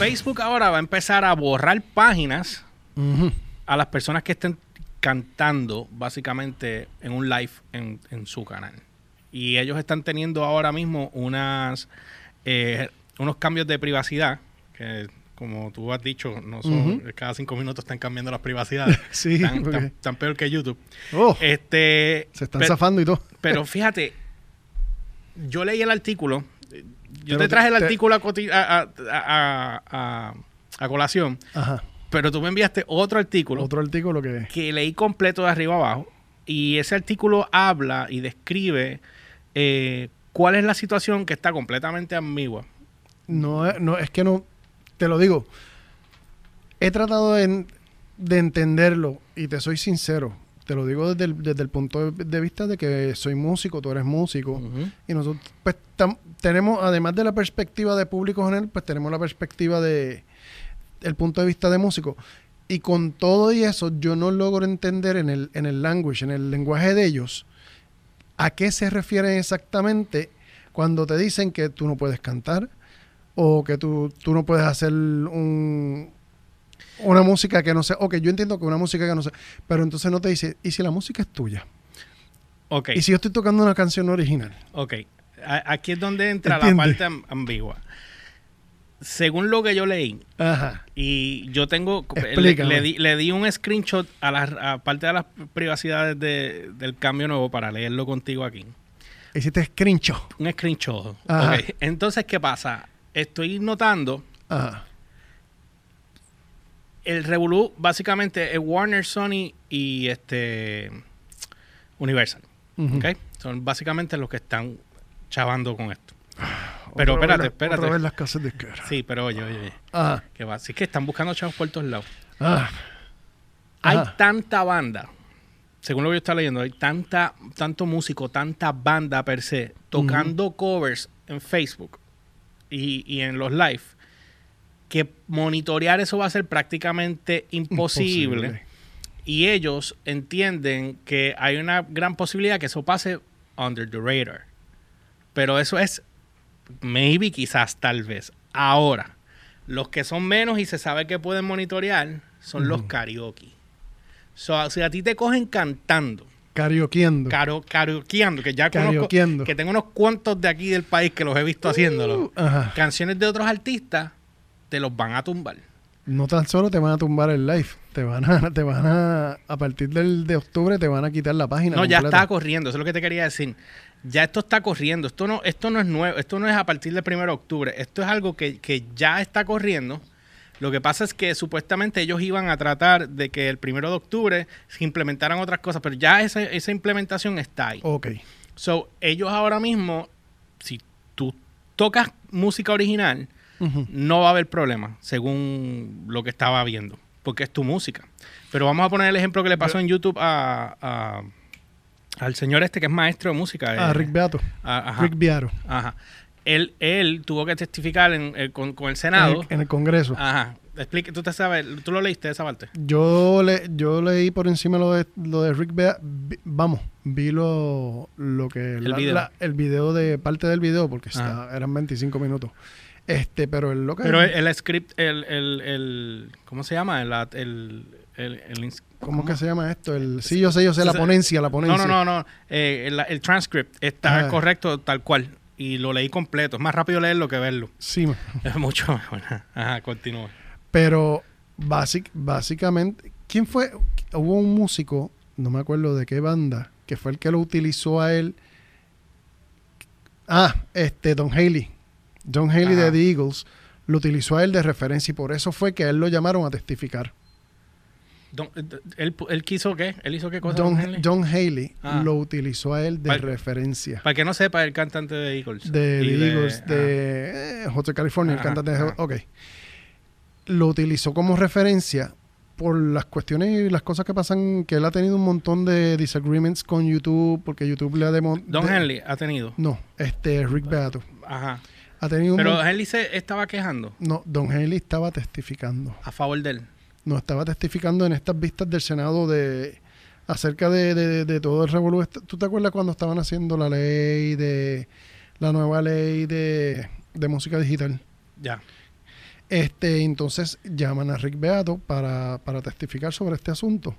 Facebook ahora va a empezar a borrar páginas a las personas que estén cantando básicamente en un live en, en su canal. Y ellos están teniendo ahora mismo unas eh, unos cambios de privacidad que como tú has dicho, no son, cada cinco minutos están cambiando las privacidades. Sí, tan, porque- tan- tan peor que YouTube. Oh, Este, se están zafando y todo. pero fíjate, yo leí el artículo. Eh, Yo te traje el te- artículo a, a- a- colación, Ajá. pero tú me enviaste otro artículo Otro artículo que... que leí completo de arriba abajo. Y ese artículo habla y describe eh, cuál es la situación que está completamente ambigua. No, es- no, es que no, te lo digo, he tratado de, de entenderlo y te soy sincero, te lo digo desde el, desde el punto de, vista de que soy músico, tú eres músico, y nosotros pues tam- tenemos, además de la perspectiva de público general, pues tenemos la perspectiva de el punto de vista de músico. Y con todo y eso, yo no logro entender en el, en el language, en el lenguaje de ellos, a qué se refieren exactamente cuando te dicen que tú no puedes cantar o que tú, tú no puedes hacer un, una música que no sé. Ok, yo entiendo que una música que no sé, pero entonces no te dice, ¿y si la música es tuya? Ok, ¿Y si yo estoy tocando una canción original? ok. A- aquí es donde entra la parte am- ambigua. Según lo que yo leí, Ajá. y yo tengo, le, le di, le di un screenshot a la a parte de las privacidades de- del cambio nuevo para leerlo contigo aquí. Hiciste screenshot. Un screenshot. Ajá. Ok. Entonces, ¿qué pasa? Estoy notando Ajá. El Revolu básicamente es Warner, Sony y este Universal. ¿ok? Son básicamente los que están chavando con esto. Pero Otra espérate, la- espérate. Otra vez las casas de izquierda. Sí, pero oye, oye, oye. Ajá. Que va. Así que están buscando chavos por todos lados. Ah. Hay Ajá. tanta banda, según lo que yo estaba leyendo, hay tanta, tanto músico, tanta banda per se, tocando covers en Facebook y, y en los live, que monitorear eso va a ser prácticamente imposible. Imposible. Y ellos entienden que hay una gran posibilidad que eso pase under the radar. Pero eso es maybe, quizás, tal vez. Ahora, los que son menos y se sabe que pueden monitorear son los karaoke. So, si a ti te cogen cantando, Karaokeando. caro, karaokeando, que ya conozco, que tengo unos cuantos de aquí del país que los he visto haciéndolo, Uh, canciones de otros artistas, te los van a tumbar. No tan solo te van a tumbar el live, te van a, te van a, a partir del, de octubre te van a quitar la página. No, ya está corriendo, eso es lo que te quería decir. Ya esto está corriendo, esto no, esto no es nuevo, esto no es a partir del 1 de octubre, esto es algo que, que ya está corriendo. Lo que pasa es que supuestamente ellos iban a tratar de que el 1 de octubre se implementaran otras cosas, pero ya esa, esa implementación está ahí. Ok. So, ellos ahora mismo, si tú tocas música original, No va a haber problema, según lo que estaba viendo, porque es tu música. Pero vamos a poner el ejemplo que le pasó en YouTube a, a- al señor este que es maestro de música. Ah, eh, Rick Beato. a- ajá, Rick Beato. ajá. Él, él tuvo que testificar en- eh, con, con el En Senado. el, en el Congreso. Ajá. Explique, tú te sabes, tú lo leíste esa parte. Yo le, yo leí por encima lo de, lo de Rick Beato. vamos, vi lo, lo que... El video. el video de parte del video, porque está, eran 25 minutos. Este, pero el lo que... Pero el, el script, el, el, el- ¿cómo se llama? El, el, el, ins- ¿Cómo que se llama esto? El, sí, yo sé, yo sé, la ponencia, la ponencia. No, no, no, no. Eh, el, el transcript está correcto tal cual. Y lo leí completo. Es más rápido leerlo que verlo. Sí, Es mucho mejor. Ajá, continúa. Pero basic, básicamente, ¿quién fue? Hubo un músico, no me acuerdo de qué banda, que fue el que lo utilizó a él. Ah, este, Don Haley. Don Haley Ajá. de The Eagles lo utilizó a él de referencia y por eso fue que a él lo llamaron a testificar. Don- eh, él, él quiso qué? ¿Él hizo qué cosa? Don, Don Henley? John Haley Ah. lo utilizó a él de Para- referencia. Para que no sepa, el cantante de Eagles. De The Eagles, de eh, Hotel California, el Ajá, cantante de... ajá. Ok. Lo utilizó como referencia por las cuestiones y las cosas que pasan, que él ha tenido un montón de disagreements con YouTube, porque YouTube le ha demo... Don de- Henley ha tenido. No, este Rick Beato. Ajá. Ha tenido un Pero mon- Henley se estaba quejando No, Don Haley estaba testificando. a favor de él. No, estaba testificando en estas vistas del Senado de acerca de, de- de todo el revolú. ¿Tú te acuerdas cuando estaban haciendo la ley de... la nueva ley de, de música digital? Ya. Este, entonces llaman a Rick Beato para, para testificar sobre este asunto.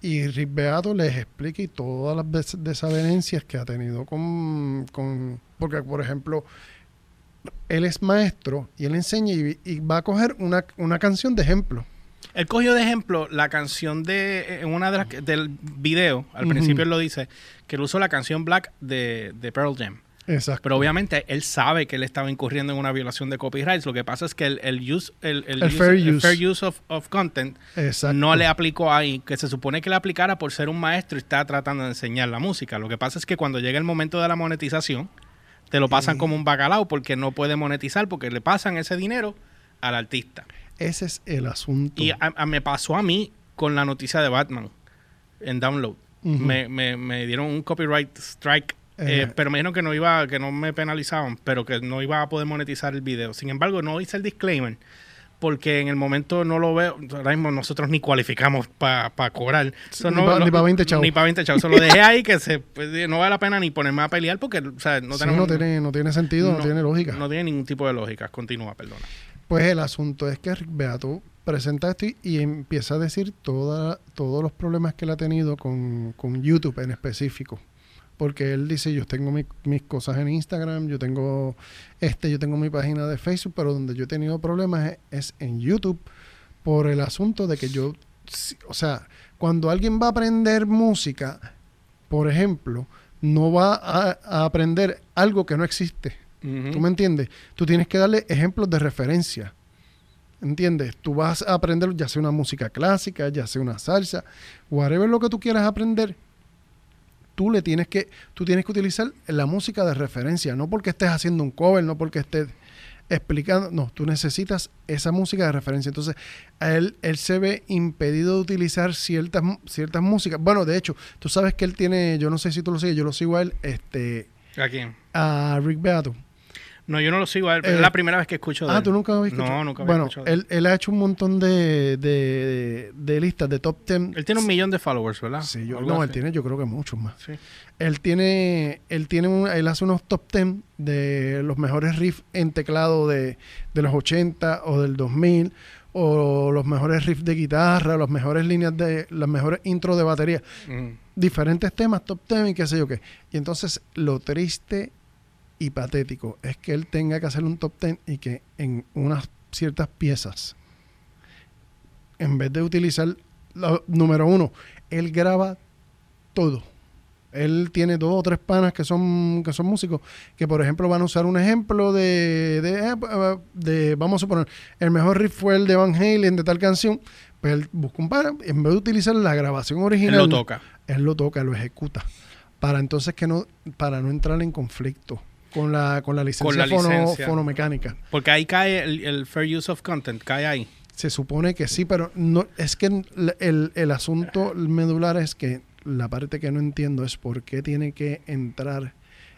Y Rick Beato les explica y todas las des- desavenencias que ha tenido con, con- Porque, por ejemplo, él es maestro y él enseña y, y va a coger una, una canción de ejemplo. Él cogió de ejemplo la canción de. En una de las. Del video, al principio él lo dice, que él usó la canción Black de, de Pearl Jam. Exacto. Pero obviamente él sabe que él estaba incurriendo en una violación de copyrights. Lo que pasa es que el, el use, el, el El use- fair el use. fair use of, of content Exacto. no le aplicó ahí, que se supone que le aplicara por ser un maestro y está tratando de enseñar la música. Lo que pasa es que cuando llega el momento de la monetización, te lo pasan Sí. como un bacalao porque no puede monetizar porque le pasan ese dinero al artista. Ese es el asunto. Y a- a- me pasó a mí con la noticia de Batman en Download. Me, me- me dieron un copyright strike, eh, Eh. pero me dijeron que no iba, que no me penalizaban, pero que no iba a poder monetizar el video. Sin embargo, no hice el disclaimer porque en el momento no lo veo. Ahora mismo nosotros ni cualificamos para cobrar. So, Ni no- pa- lo- ni pa' 20 chavos. Ni para 20 chavos. So, lo dejé ahí que se, pues, no vale la pena ni ponerme a pelear porque o sea, no Sí, tenemos. no, tiene, no tiene sentido, no, no- tiene lógica. No tiene ningún tipo de lógica. Continúa, perdona. Pues el asunto es que Rick Beato presenta esto y, y empieza a decir toda, todos los problemas que él ha tenido con, con YouTube en específico. Porque él dice, yo tengo mi- mis cosas en Instagram, yo tengo este, yo tengo mi página de Facebook, pero donde yo he tenido problemas es, es en YouTube por el asunto de que yo, o sea, cuando alguien va a aprender música, por ejemplo, no va a- a aprender algo que no existe. ¿Tú me entiendes? Tú tienes que darle ejemplos de referencia. ¿Entiendes? Tú vas a aprender ya sea una música clásica, ya sea una salsa, whatever lo que tú quieras aprender, tú le tienes que, tú tienes que utilizar la música de referencia, no porque estés haciendo un cover, no porque estés explicando, no, tú necesitas esa música de referencia. Entonces, a él, él se ve impedido de utilizar ciertas, ciertas músicas. Bueno, de hecho, tú sabes que él tiene, yo no sé si tú lo sigues, yo lo sigo a él, este, ¿A quién? a Rick Beato. No, yo no lo sigo. Eh, Es la primera vez que escucho de Ah, él. tú nunca habías escuchado. No, nunca había Bueno, escuchado él, él ha hecho un montón de, de, de listas de top 10. Él tiene un millón de followers, ¿verdad? Sí, yo, no, él tiene, yo creo que muchos más. Sí. Él tiene, él tiene un- él hace unos top 10 de los mejores riffs en teclado de, de los 80 o del 2000 o los mejores riffs de guitarra, las mejores líneas de, las mejores intros de batería, Mm. diferentes temas, top 10 y qué sé yo qué. Y entonces lo triste y patético es que él tenga que hacer un top 10 y que en unas ciertas piezas, en vez de utilizar, la- número uno, él graba todo. Él tiene dos o tres panas que son, que son músicos, que por ejemplo van a usar un ejemplo de, de, eh, de, vamos a suponer, el mejor riff fue el de Van Halen de tal canción, pues él busca un pana, en vez de utilizar la grabación Él original, lo toca. él lo toca, lo ejecuta, para entonces que no, para no entrar en conflicto con la, con la licencia, la fono- fonomecánica. Porque ahí cae el, el fair use of content, cae ahí. Se supone que sí, pero no es que el, el- el asunto medular es que la parte que no entiendo es por qué tiene que entrar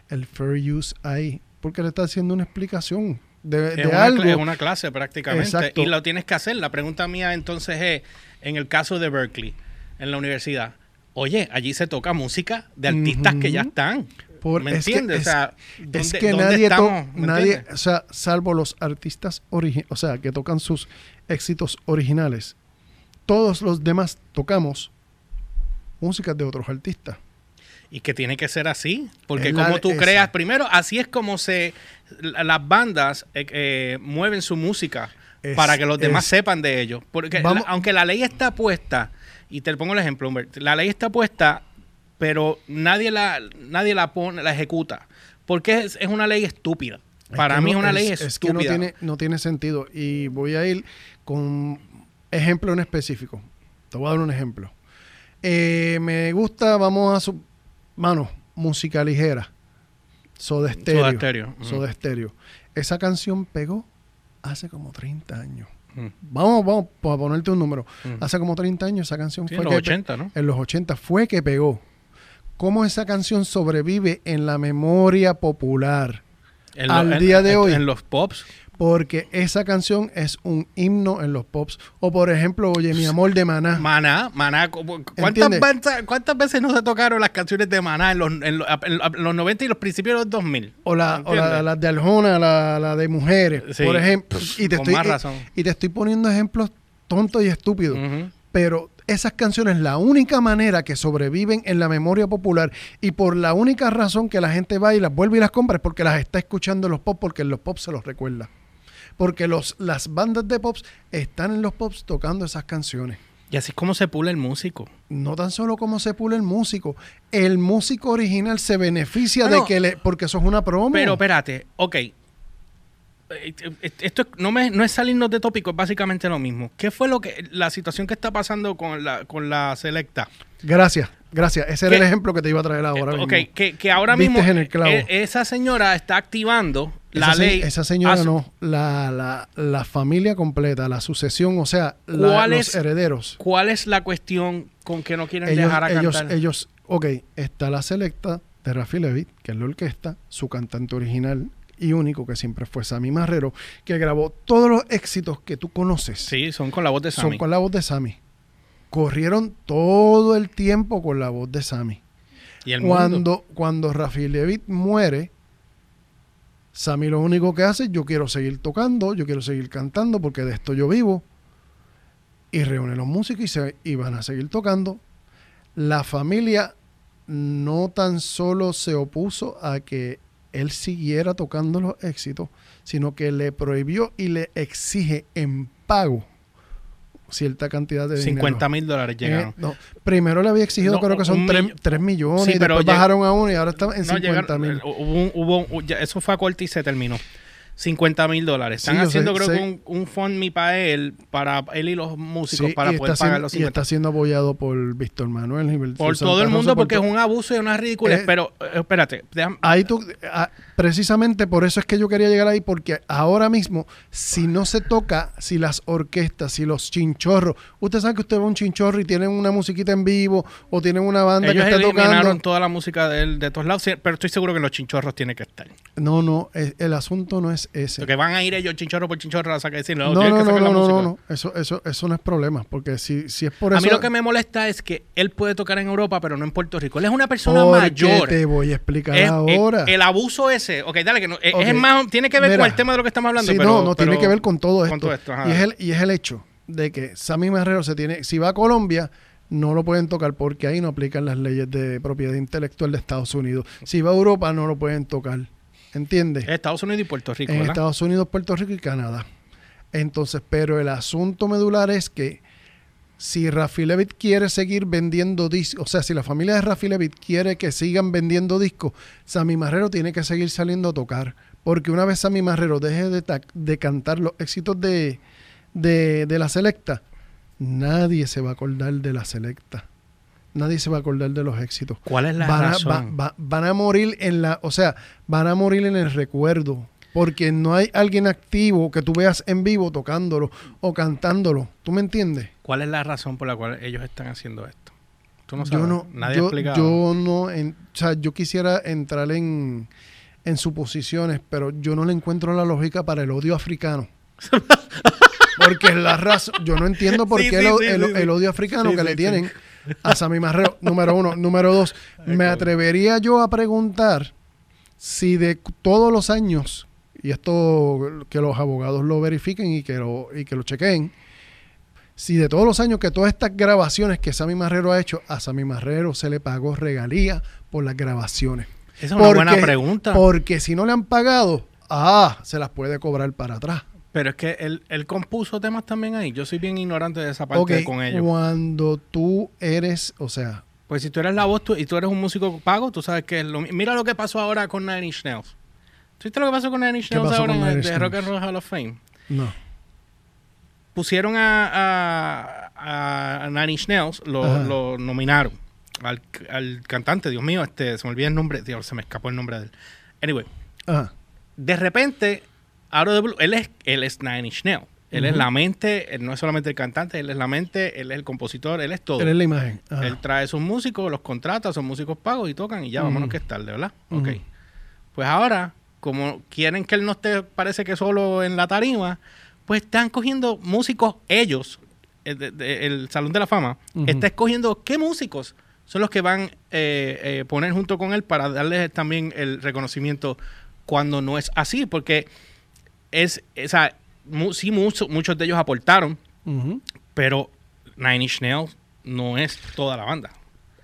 el fair use ahí. Porque le está haciendo una explicación de, Es de una, algo. es una clase prácticamente. Exacto. Y lo tienes que hacer. La pregunta mía entonces es, en el caso de Berkeley, en la universidad, oye, allí se toca música de artistas que ya están. Por- ¿Me es que- entiendes? es- o sea, es ¿dónde- que dónde nadie, estamos? ¿Me nadie o sea, salvo los artistas o sea, que tocan sus éxitos originales, todos los demás tocamos músicas de otros artistas. Y que tiene que ser así, porque Es como tú creas, primero, así es como se la- las bandas eh, eh, mueven su música Es- para que los demás sepan de ello. Porque la- aunque la ley está puesta, y te pongo el ejemplo, Humbert, la ley está puesta, pero nadie la, nadie la pone, la ejecuta. Porque es, es una ley estúpida. Es Para mí no- es una ley es que no estúpida. tiene, no tiene sentido. Y voy a ir con ejemplo en específico. Te voy a dar un ejemplo. Eh, me gusta, vamos a su mano, música ligera. Soda Stereo. Soda Stereo, ujú. Soda Stereo. Esa canción pegó hace como 30 años. Mm. Vamos, vamos a ponerte un número. Mm. Hace como 30 años esa canción Sí, fue en los que pe- 80, ¿no? en los 80 fue que pegó. ¿Cómo esa canción sobrevive en la memoria popular? En al lo- en- día de en- hoy. En los pops. porque esa canción es un himno en los pops. O por ejemplo, Oye mi amor de Maná. Maná, Maná. ¿cu- ¿Cuántas, veces- ¿Cuántas veces no se tocaron las canciones de Maná en los, en los, los 90 y los principios de los 2000? O la, o la, la de Aljona, la, la de mujeres, Sí, por ejemplo. Y te, con estoy, más y- razón. y te estoy poniendo ejemplos tontos y estúpidos. Pero esas canciones, la única manera que sobreviven en la memoria popular y por la única razón que la gente va y las vuelve y las compra es porque las está escuchando en los pop, porque en los pop se los recuerda. Porque los, las bandas de pops están en los pops tocando esas canciones. Y así es como se pula el músico. No tan solo como se pule el músico, el músico original se beneficia de que le, porque eso es una promo. Pero espérate, ok. Esto es- no, me- no es salirnos de tópico, es básicamente lo mismo. ¿Qué fue lo que la situación que está pasando con la, con la selecta? Gracias, gracias. Ese era el ejemplo que te iba a traer ahora. Ok, mismo. que, que ahora mismo en el clavo. eh, esa señora está activando la esa, se- ley. esa señora su- no, la, la, la familia completa, la sucesión, o sea, la- ¿Cuál los es- herederos. ¿Cuál es la cuestión con que no quieren Ellos, dejar a ellos, cantar? ellos, ok, está la selecta de Rafi Levitt, que es la orquesta, su cantante original y único, que siempre fue Sammy Marrero, que grabó todos los éxitos que tú conoces. sí, son con la voz de son Sammy. con la voz de Sammy. Corrieron todo el tiempo con la voz de Sammy. Y el mundo. Cuando, cuando Rafi Levitt muere, Sammy lo único que hace es yo quiero seguir tocando, yo quiero seguir cantando porque de esto yo vivo. Y reúne los músicos y, se, y van a seguir tocando. La familia no tan solo se opuso a que él siguiera tocando los éxitos, sino que le prohibió y le exige en pago cierta cantidad de dinero. 50 mil dólares llegaron. Eh, no, primero le había exigido, No, creo que son un 3, millo- millones, Sí, y después bajaron a uno y ahora está en No, 50 llegaron- mil. eh, hubo hubo eso fue a corte y se terminó. 50 mil dólares. Están Sí, haciendo, sé- creo que un, un fund para él, para él y los músicos, para y, poder pagar siendo, los y 50 está siendo apoyado por Víctor Manuel. y Por todo el mundo, por porque es un abuso y una ridícula. Eh, pero, eh, espérate, déjame- Ahí tú, ah, precisamente por eso es que yo quería llegar ahí, porque ahora mismo, si no se toca, si las orquestas, si los chinchorros, usted sabe que usted ve un chinchorro y tienen una musiquita en vivo o tienen una banda ellos que está eliminaron tocando. toda la música de, de todos lados, pero estoy seguro que los chinchorros tienen que estar. No, no, eh, el asunto no es ese. Porque van a ir ellos chinchorro por chinchorro a sacar decir, no, No, no, que sacar no, la no, no, música. no. Eso, eso, eso no es problema, porque si, si es por A eso. mí lo que me molesta es que él puede tocar en Europa, pero no en Puerto Rico. Él es una persona mayor. te voy a explicar Es- ahora. el, el abuso ese, ok, dale, que no, es- Ok. es más, tiene que ver Mira, con el tema de lo que estamos hablando. sí, pero, no, no tiene que ver con todo esto. con todo esto, y, es el, y es el hecho de que Sammy Marrero se tiene, si va a Colombia, no lo pueden tocar porque ahí no aplican las leyes de propiedad intelectual de Estados Unidos. Si va a Europa, no lo pueden tocar. ¿Entiendes? Estados Unidos y Puerto Rico, en ¿verdad? Estados Unidos, Puerto Rico y Canadá. Entonces, pero el asunto medular es que si Rafi Levitt quiere seguir vendiendo discos, o sea, si la familia de Rafi Levitt quiere que sigan vendiendo discos, Sammy Marrero tiene que seguir saliendo a tocar. Porque una vez Sammy Marrero deje de, ta- de cantar los éxitos de, de, de la selecta, nadie se va a acordar de la selecta. Nadie se va a acordar de los éxitos ¿Cuál es la van a, razón? va- va- van a morir en la, o sea, van a morir en el recuerdo. Porque no hay alguien activo que tú veas en vivo tocándolo o cantándolo. ¿Tú me entiendes? ¿Cuál es la razón por la cual ellos están haciendo esto? Tú no sabes. yo no, Nadie ha yo, explicado. yo no, en- o sea, yo quisiera entrar en, en suposiciones, pero yo no le encuentro la lógica para el odio africano. Porque es la razón, yo no entiendo por Sí, qué sí, el, sí, el- sí, sí. el odio africano que le tienen a Sammy Marrero, número uno. Número dos, me atrevería yo a preguntar si de todos los años, y esto que los abogados lo verifiquen y que lo, y que lo chequeen, si de todos los años que todas estas grabaciones que Sammy Marrero ha hecho, a Sammy Marrero se le pagó regalía por las grabaciones. Esa es una buena pregunta. Porque si no le han pagado, ah, se las puede cobrar para atrás. Pero es que él, él compuso temas también ahí. Yo soy bien ignorante de esa parte con ellos. cuando tú eres, o sea, Pues si tú eres la voz tú- y tú eres un músico pago, tú sabes que es lo mi- Mira lo que pasó ahora con Nine Inch Nails. ¿Tú viste lo que pasó con Nine Inch ¿Qué Nails ahora en el de Rock and Roll Hall of Fame? no. Pusieron a, a, a Nine Inch Nails, lo, lo nominaron al, al cantante, Dios mío, este, se me olvida el nombre, Dios, se me escapó el nombre de él. Anyway, Ajá. de repente, out of the blue, él es, él es Nine Inch Nails. Él es la mente, él no es solamente el cantante, él es la mente, él es el compositor, él es todo. Eres la imagen. Ajá. Él trae sus músicos, los contrata, son músicos pagos y tocan y ya, Ujú. vámonos que es tarde, ¿verdad? Ujú. Ok. Pues ahora como quieren que él no esté, parece que solo en la tarima, pues están cogiendo músicos ellos, el, de- de- el Salón de la Fama, Ujú. está escogiendo qué músicos son los que van eh, eh, poner junto con él para darles también el reconocimiento cuando no es así, porque es, o sea, mu- sí, mucho- muchos de ellos aportaron, pero Nine Inch Nails no es toda la banda.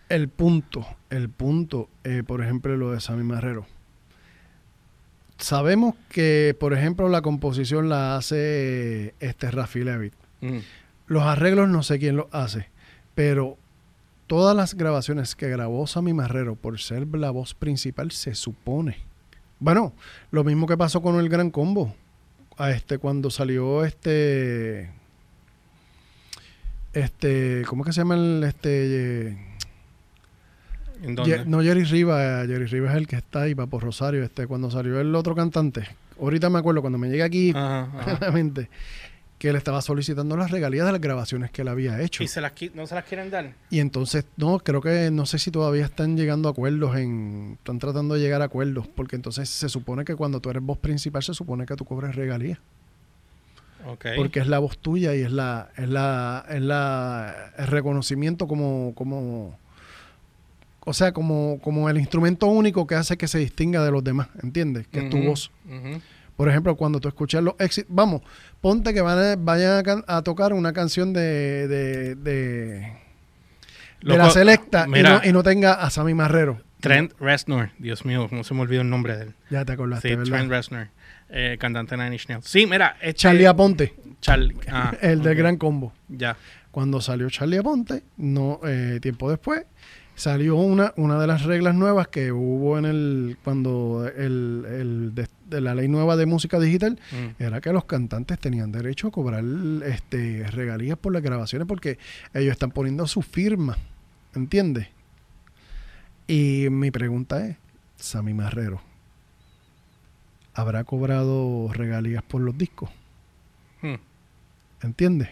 El punto, el punto, eh, por ejemplo, lo de Sammy Marrero. Sabemos que, por ejemplo, la composición la hace este Rafi Levitt. Mm. Los arreglos no sé quién los hace, pero todas las grabaciones que grabó Sammy Marrero por ser la voz principal se supone. Bueno, lo mismo que pasó con el Gran Combo. A este cuando salió este este ¿cómo es que se llama el este ¿En dónde? Ye- no Jerry Rivas, Jerry Rivas es el que está ahí, Papo Rosario, este cuando salió el otro cantante. Ahorita me acuerdo cuando me llegué aquí Ajá, ajá. que él estaba solicitando las regalías de las grabaciones que él había hecho. ¿Y se las, no se las quieren dar? Y entonces, no, creo que no sé si todavía están llegando a acuerdos en. Están tratando de llegar a acuerdos, porque entonces se supone que cuando tú eres voz principal, se supone que tú cobres regalías. Porque es la voz tuya y es la, es la, es la el reconocimiento como, como o sea, como, como el instrumento único que hace que se distinga de los demás, ¿entiendes? Que es tu voz. Por ejemplo, cuando tú escuchas los éxitos, vamos, ponte que van a, vayan a, can- a tocar una canción de, de, de, la selecta y no, y no tenga a Sammy Marrero. Trent Reznor. Dios mío, no se me olvidó el nombre de él. Ya te acordaste, Sí, ¿verdad? Trent Reznor. eh, cantante de Nine Inch Nails. Sí, mira. Este, Charlie Aponte, Charlie. ah, el del. Gran Combo. Ya. Cuando salió Charlie Aponte, no, eh, tiempo después, salió una, una de las reglas nuevas que hubo en el, cuando el, el de, de la ley nueva de música digital, Mm. era que los cantantes tenían derecho a cobrar este regalías por las grabaciones porque ellos están poniendo su firma, ¿entiendes? Y mi pregunta es, Sammy Marrero, ¿habrá cobrado regalías por los discos? Mm. ¿Entiendes?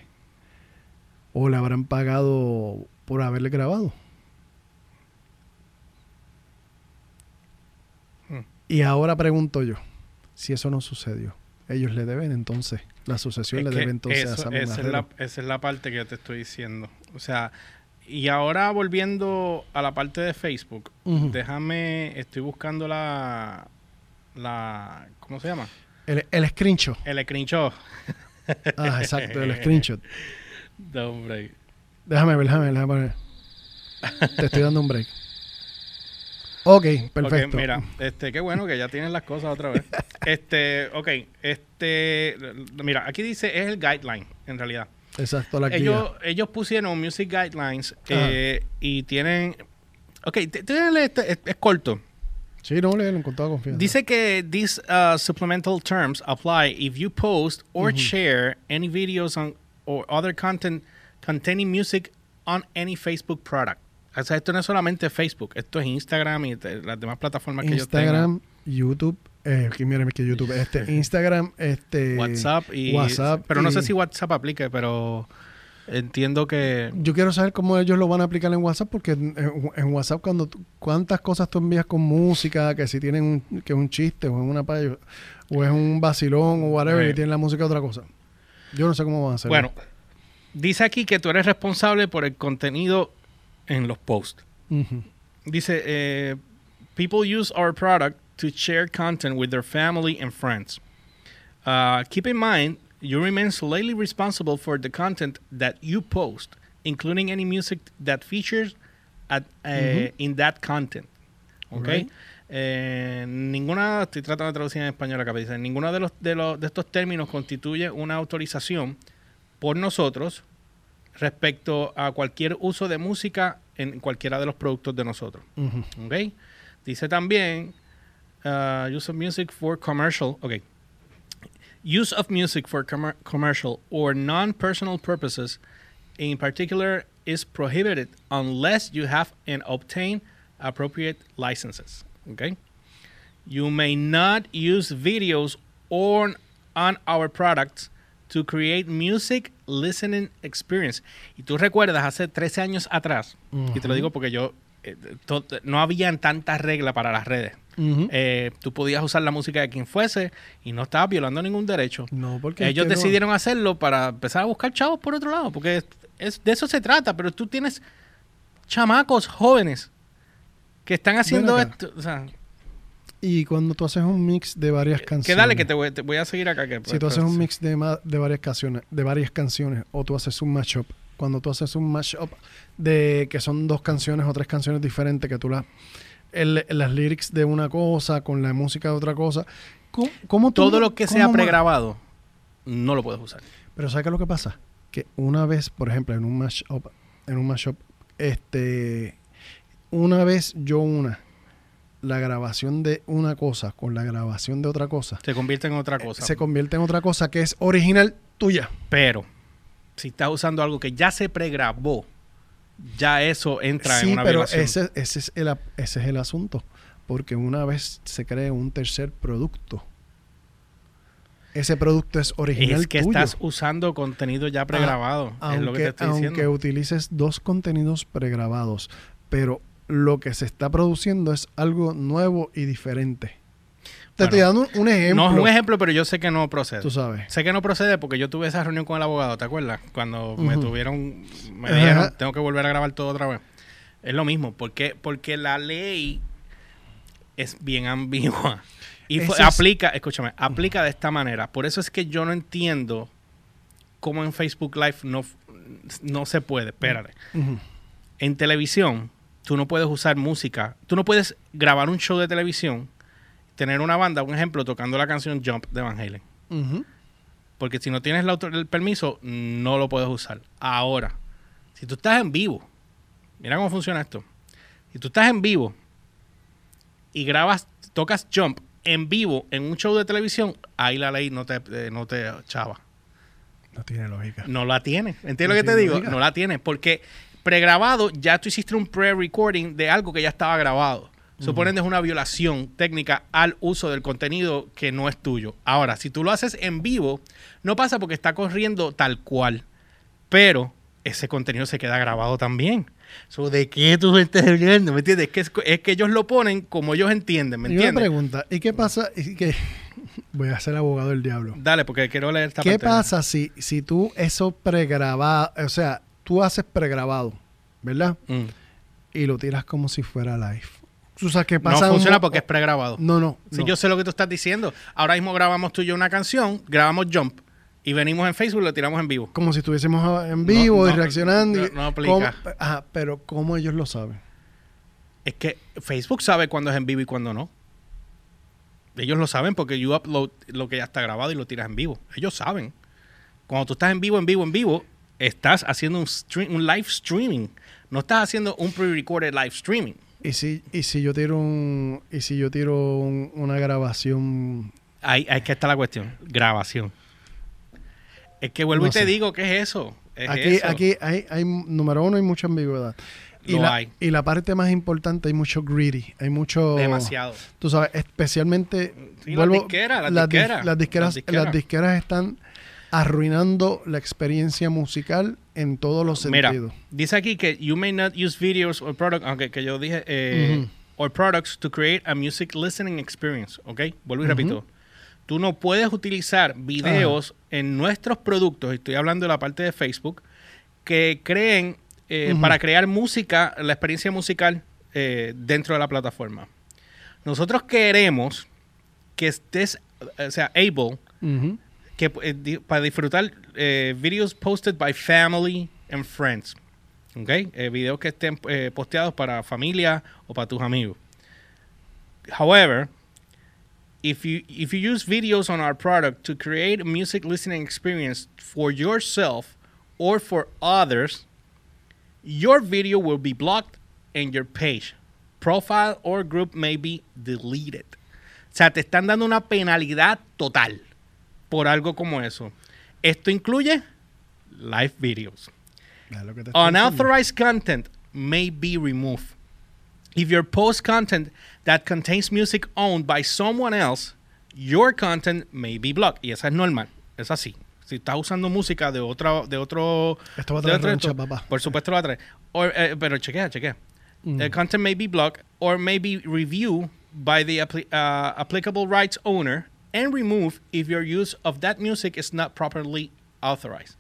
¿O le habrán pagado por haberle grabado? Y ahora pregunto yo, si eso no sucedió, ellos le deben entonces, la Es le debe entonces a esa, es la, esa es la parte que yo te estoy diciendo. O sea, y ahora volviendo a la parte de Facebook, déjame, estoy buscando la, la, ¿cómo se llama? El, el screenshot. El screenshot. Ah, exacto, el screenshot. Hombre. Déjame ver, déjame déjame ver. Te estoy dando un break. Ok, perfecto. Ok, mira, este, qué bueno que ya tienen las cosas otra vez. Este, ok, este, mira, aquí dice, es el guideline, en realidad. Exacto, la guía. Ellos, ellos pusieron Music Guidelines eh, y tienen, ok, este, es, es corto. Sí, no, le con toda confianza. Dice que these uh, supplemental terms apply if you post or share any videos on or other content containing music on any Facebook product. O sea, esto no es solamente Facebook, esto es Instagram y te- las demás plataformas que yo tengo. Instagram, YouTube, eh, que que YouTube, este, Instagram, este, WhatsApp y WhatsApp pero no sé si WhatsApp aplique, pero entiendo que Yo quiero saber cómo ellos lo van a aplicar en WhatsApp, porque en, WhatsApp cuando tú- cuántas cosas tú envías con música, que si tienen un, que es un chiste o es una paya, o es un vacilón o whatever, Eh. y tienen la música otra cosa. Yo no sé cómo van a hacer. bueno, dice aquí que tú eres responsable por el contenido en los posts. Dice, eh, people use our product to share content with their family and friends. Uh, keep in mind, you remain solely responsible for the content that you post, including any music that features at, uh, Mhm. in that content. ¿Ok? Right. Eh, ninguna, estoy tratando de traducir en español acá, pero dice, ninguno de, los, de, los, de estos términos constituye una autorización por nosotros respecto a cualquier uso de música en cualquiera de los productos de nosotros. Ujú. ¿ok? Dice también, uh, use of music for commercial, ok. Use of music for commer- commercial or non-personal purposes in particular is prohibited unless you have and obtain appropriate licenses, okay? You may not use videos or on our products to create music listening experience. Y tú recuerdas hace 13 años atrás, y te lo digo porque yo eh, to- no habían tantas reglas para las redes. Eh, tú podías usar la música de quien fuese y no estabas violando ningún derecho. no, porque Ellos no- decidieron hacerlo para empezar a buscar chavos por otro lado, porque es, es- de eso se trata, pero tú tienes chamacos jóvenes que están haciendo esto. O sea, Y cuando tú haces un mix de varias canciones. que dale, que te voy, te voy a seguir acá. Que, Si tú haces un mix de, de varias canciones, de varias canciones, o tú haces un mashup, cuando tú haces un mashup de que son dos canciones o tres canciones diferentes, que tú las el- las lyrics de una cosa con la música de otra cosa, ¿cómo, cómo tú- Todo lo que sea pregrabado no lo puedes usar. Pero ¿sabes qué es lo que pasa? Que una vez, por ejemplo, en un mashup, en un mashup, este, una vez yo una la grabación de una cosa con la grabación de otra cosa, Se convierte en otra cosa. se convierte en otra cosa que es original tuya. Pero si estás usando algo que ya se pregrabó, ya eso entra sí, en una pero violación. ese, ese, es el, ese es el asunto. Porque una vez se cree un tercer producto, ese producto es original es que tuyo. estás usando contenido ya pregrabado. aunque, es lo que te estoy aunque diciendo. utilices dos contenidos pregrabados, pero lo que se está produciendo es algo nuevo y diferente. Te estoy dando un, ejemplo. No es un ejemplo, pero yo sé que no procede. Tú sabes. Sé que no procede porque yo tuve esa reunión con el abogado, ¿te acuerdas? Cuando me tuvieron, me Ajá. dijeron, tengo que volver a grabar todo otra vez. Es lo mismo, porque, porque la ley es bien ambigua. Y Ese fue- es- aplica, escúchame, aplica de esta manera. Por eso es que yo no entiendo cómo en Facebook Live no, no se puede. Espérate. En televisión, tú no puedes usar música. Tú no puedes grabar un show de televisión, tener una banda, un ejemplo, tocando la canción Jump de Van Halen. Porque si no tienes la el permiso, no lo puedes usar. Ahora, si tú estás en vivo, mira cómo funciona esto. Si tú estás en vivo y grabas, tocas Jump en vivo en un show de televisión, ahí la ley no te, eh, no te chava. No tiene lógica. No la tiene. ¿Entiendes No lo que te digo? lógica. No la tiene. Porque pregrabado, ya tú hiciste un pre-recording de algo que ya estaba grabado. Suponen que es una violación técnica al uso del contenido que no es tuyo. Ahora, si tú lo haces en vivo, no pasa porque está corriendo tal cual. Pero ese contenido se queda grabado también. So, ¿De qué tú estás hablando? ¿Me entiendes? Es que, es, es que ellos lo ponen como ellos entienden. ¿Me y una entiendes? pregunta, ¿y qué pasa? Y que voy a ser abogado del diablo. Dale, porque quiero leer esta ¿Qué parte. pasa si, si tú eso pregrabado, o sea, tú haces pregrabado, ¿verdad? Mm. Y lo tiras como si fuera live. ¿Tú sabes qué No pasa? funciona Un- porque es pregrabado. No, no. No. yo sé lo que tú estás diciendo. Ahora mismo grabamos tú y yo una canción, grabamos Jump y venimos en Facebook y lo tiramos en vivo. Como si estuviésemos en vivo No, y no, reaccionando. no- no aplica. ¿Cómo- Ajá, pero ¿cómo ellos lo saben? Es que Facebook sabe cuándo es en vivo y cuándo no. Ellos lo saben porque you upload lo que ya está grabado y lo tiras en vivo. Ellos saben. Cuando tú estás en vivo, en vivo, en vivo, estás haciendo un, stream, un live streaming. No estás haciendo un pre-recorded live streaming. Y si, y si yo tiro un, y si yo tiro un- una grabación, Ahí, ahí que está la cuestión. Grabación. Es que vuelvo No y te sé. digo, ¿qué es eso? Es aquí, eso. aquí hay, hay, número uno, hay mucha ambigüedad. Y Lo la, hay. y la parte más importante, hay mucho greedy, hay mucho... Demasiado. Tú sabes, especialmente... Sí, las disqueras, las dis- disqueras, las disqueras, las disqueras. las disqueras están arruinando la experiencia musical en todos los Mira, sentidos. dice aquí que you may not use videos or products, aunque que yo dije, eh, or products to create a music listening experience, ¿ok? Vuelvo y repito. Tú no puedes utilizar videos en nuestros productos, estoy hablando de la parte de Facebook, que creen eh, para crear música, la experiencia musical eh, dentro de la plataforma. Nosotros queremos que estés, o sea, able. Que eh, para disfrutar eh, videos posted by family and friends. ¿Ok? Eh, videos que estén eh, posteados para familia o para tus amigos. However, if you if you use videos on our product to create a music listening experience for yourself or for others, your video will be blocked and your page, profile or group may be deleted. O sea, te están dando una penalidad total por algo como eso. Esto incluye live videos. Diciendo. Unauthorized content may be removed. If your post content that contains music owned by someone else, your content may be blocked. Y eso es normal. Es así. Si estás usando música de otra, de otro, Esto va a de traer otro- papá. Por supuesto lo va a traer. O, eh, pero chequea, chequea. Mm. The content may be blocked or may be reviewed by the appli- uh, applicable rights owner and removed if your use of that music is not properly authorized.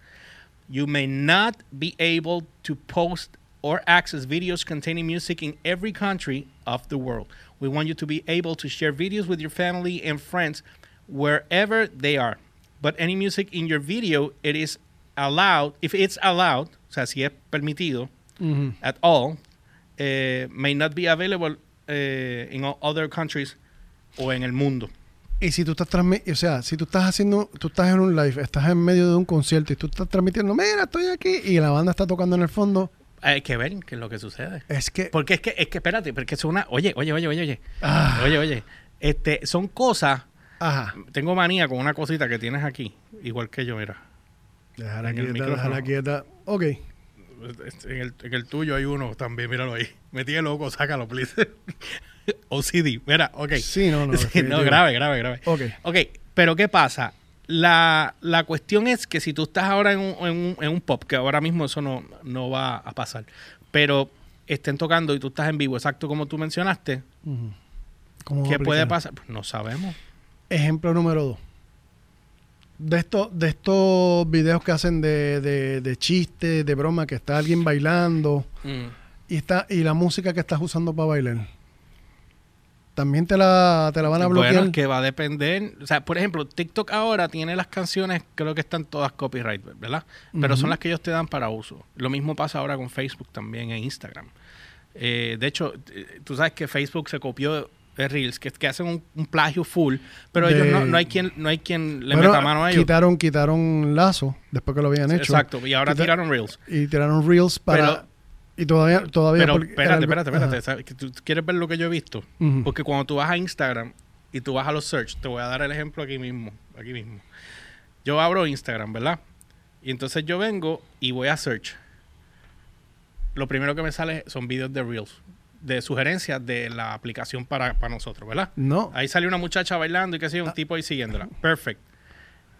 You may not be able to post or access videos containing music in every country of the world. We want you to be able to share videos with your family and friends wherever they are. But any music in your video, it is allowed, if it's allowed, o sea, si es permitido, Ujú. at all eh, may not be available eh, in other countries o en el mundo. Y si tú estás transmi- o sea, si tú estás haciendo, tú estás en un live, estás en medio de un concierto y tú estás transmitiendo, mira, estoy aquí y la banda está tocando en el fondo, Hay que ver qué es lo que sucede. es que Porque es que, es que espérate, porque es una. Oye, oye, oye, oye, oye. Ah. Oye, oye. Este, son cosas. ajá, Tengo manía con una cosita que tienes aquí. Igual que yo, mira. déjala quieta, déjala quieta. Ok. En el, en el tuyo hay uno también, míralo ahí. Me tiene loco, sácalo, please. OCD. Mira, ok. Sí, no, no, Sí, no, grave, grave, grave. Ok. Ok, pero ¿qué pasa? La, la cuestión es que si tú estás ahora en un, en un- en un pop, que ahora mismo eso no, no va a pasar, pero estén tocando y tú estás en vivo, exacto como tú mencionaste, Ujú. ¿Cómo ¿qué puede pasar? Pues no sabemos. Ejemplo número dos. De, esto, de estos videos que hacen de, de, de chistes, de broma, que está alguien bailando y está y la música que estás usando para bailar. También te la, te la van a bloquear. Bueno, que va a depender. O sea, por ejemplo, TikTok ahora tiene las canciones, creo que están todas copyright, ¿verdad? Pero son las que ellos te dan para uso. Lo mismo pasa ahora con Facebook también e Instagram. Eh, de hecho, eh, tú sabes que Facebook se copió Reels, que, que hacen un, un plagio full, pero De- ellos no, no hay quien no hay quien le Bueno, meta mano a ellos. Quitaron, quitaron lazo después que lo habían hecho. Exacto, y ahora Quita- tiraron Reels. Y tiraron reels para. Pero- y todavía. todavía Pero porque espérate, espérate, espérate. ¿Tú quieres ver lo que yo he visto? Porque cuando tú vas a Instagram y tú vas a los search, te voy a dar el ejemplo aquí mismo, aquí mismo. Yo abro Instagram, ¿verdad? Y entonces yo vengo y voy a search. Lo primero que me sale son videos de Reels, de sugerencias de la aplicación para, para nosotros, ¿verdad? No. Ahí sale una muchacha bailando y qué sé yo, un tipo ahí siguiéndola. Perfect.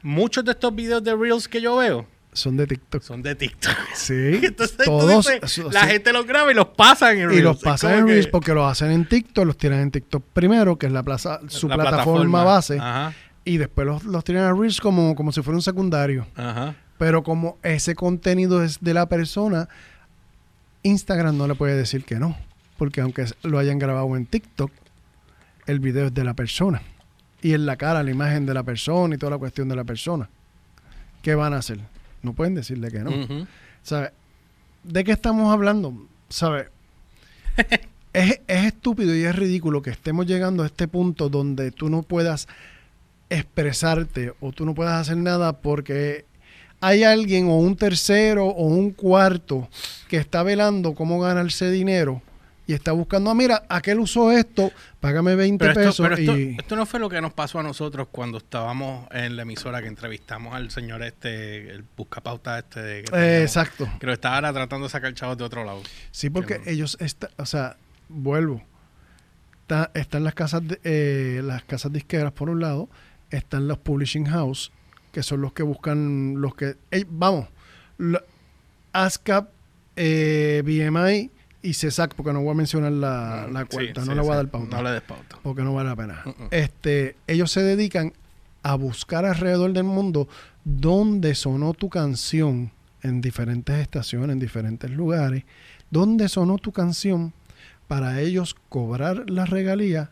Muchos de estos videos de Reels que yo veo Son de TikTok. son de TikTok. Sí. Entonces todos. dices, la sí. gente los graba y los pasan en Reels. Y los pasan en que- Reels porque los hacen en TikTok, los tiran en TikTok primero, que es la plaza, su la plataforma, base, Ajá, y después los, los tiran a Reels como, como si fuera un secundario. ajá. Pero como ese contenido es de la persona, Instagram no le puede decir que no. Porque aunque lo hayan grabado en TikTok, el video es de la persona. Y en la cara, la imagen de la persona y toda la cuestión de la persona. ¿Qué van a hacer? No pueden decirle que no. Ujú. ¿Sabe? ¿De qué estamos hablando? ¿Sabe? es, es estúpido y es ridículo que estemos llegando a este punto donde tú no puedas expresarte o tú no puedas hacer nada porque hay alguien o un tercero o un cuarto que está velando cómo ganarse dinero y está buscando, ah, mira, aquel usó esto, págame 20 Pero, esto, pesos pero esto, y... esto no fue lo que nos pasó a nosotros cuando estábamos en la emisora que entrevistamos al señor este, el buscapauta este de que, Eh, exacto. que lo estaba ahora tratando de sacar chavos de otro lado. Sí, porque no. ellos, está, o sea, vuelvo. Está- están las casas, de- eh, las casas disqueras por un lado, están los publishing house, que son los que buscan, los que, vamos, lo- ASCAP, eh, BMI y CESAC, porque no voy a mencionar la, la Sí, cuarta, sí, no le voy a dar pauta, No le des pauta. porque no vale la pena. Mm-mm. Este, ellos se dedican a buscar alrededor del mundo dónde sonó tu canción en diferentes estaciones, en diferentes lugares, dónde sonó tu canción para ellos cobrar la regalía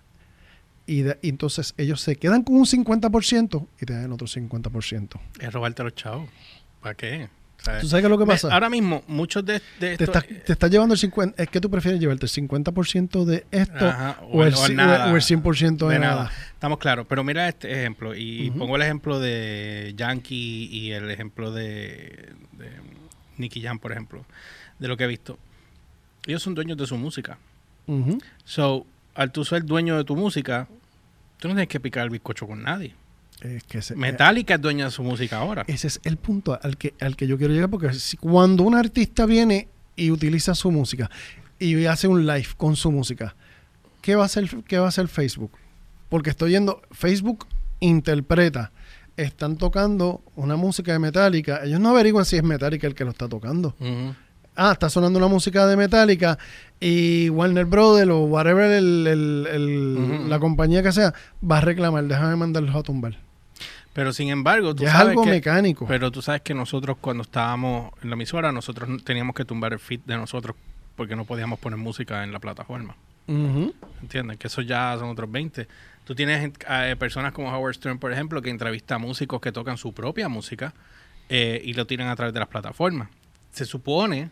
y, de- y entonces ellos se quedan con un 50% y te dan el otro 50%. Es robarte los chavos. ¿Para qué? ¿Tú sabes qué es lo que pasa? Ahora mismo, muchos de, de te, estos- estás, te estás llevando el 50%, es que tú prefieres llevarte el 50% de esto Ajá, o, el, o ci- nada. o el 100% de, de nada. nada. Estamos claros, pero mira este ejemplo y pongo el ejemplo de Yankee y el ejemplo de, de Nicky Jam, por ejemplo, de lo que he visto. Ellos son dueños de su música. So, al tú ser dueño de tu música, tú no tienes que picar el bizcocho con nadie. Que se- Metallica es dueña de su música ahora. Ese es el punto al que, al que yo quiero llegar, porque si- cuando un artista viene y utiliza su música y hace un live con su música, ¿qué va a hacer, qué va a hacer Facebook? Porque estoy yendo, Facebook interpreta, están tocando una música de Metallica, ellos no averiguan si es Metallica el que lo está tocando. Ah, está sonando una música de Metallica y Warner Brothers o whatever el, el- el- Ujú. la compañía que sea va a reclamar, déjame mandarlos a tumbar. Pero sin embargo, tú Ya es sabes algo que, mecánico. Pero tú sabes que nosotros cuando estábamos en la emisora, nosotros no- teníamos que tumbar el feed de nosotros porque no podíamos poner música en la plataforma. Ujú. ¿Entiendes? Que eso ya son otros 20. Tú tienes eh, personas como Howard Stern, por ejemplo, que entrevista a músicos que tocan su propia música eh, y lo tiran a través de las plataformas. Se supone,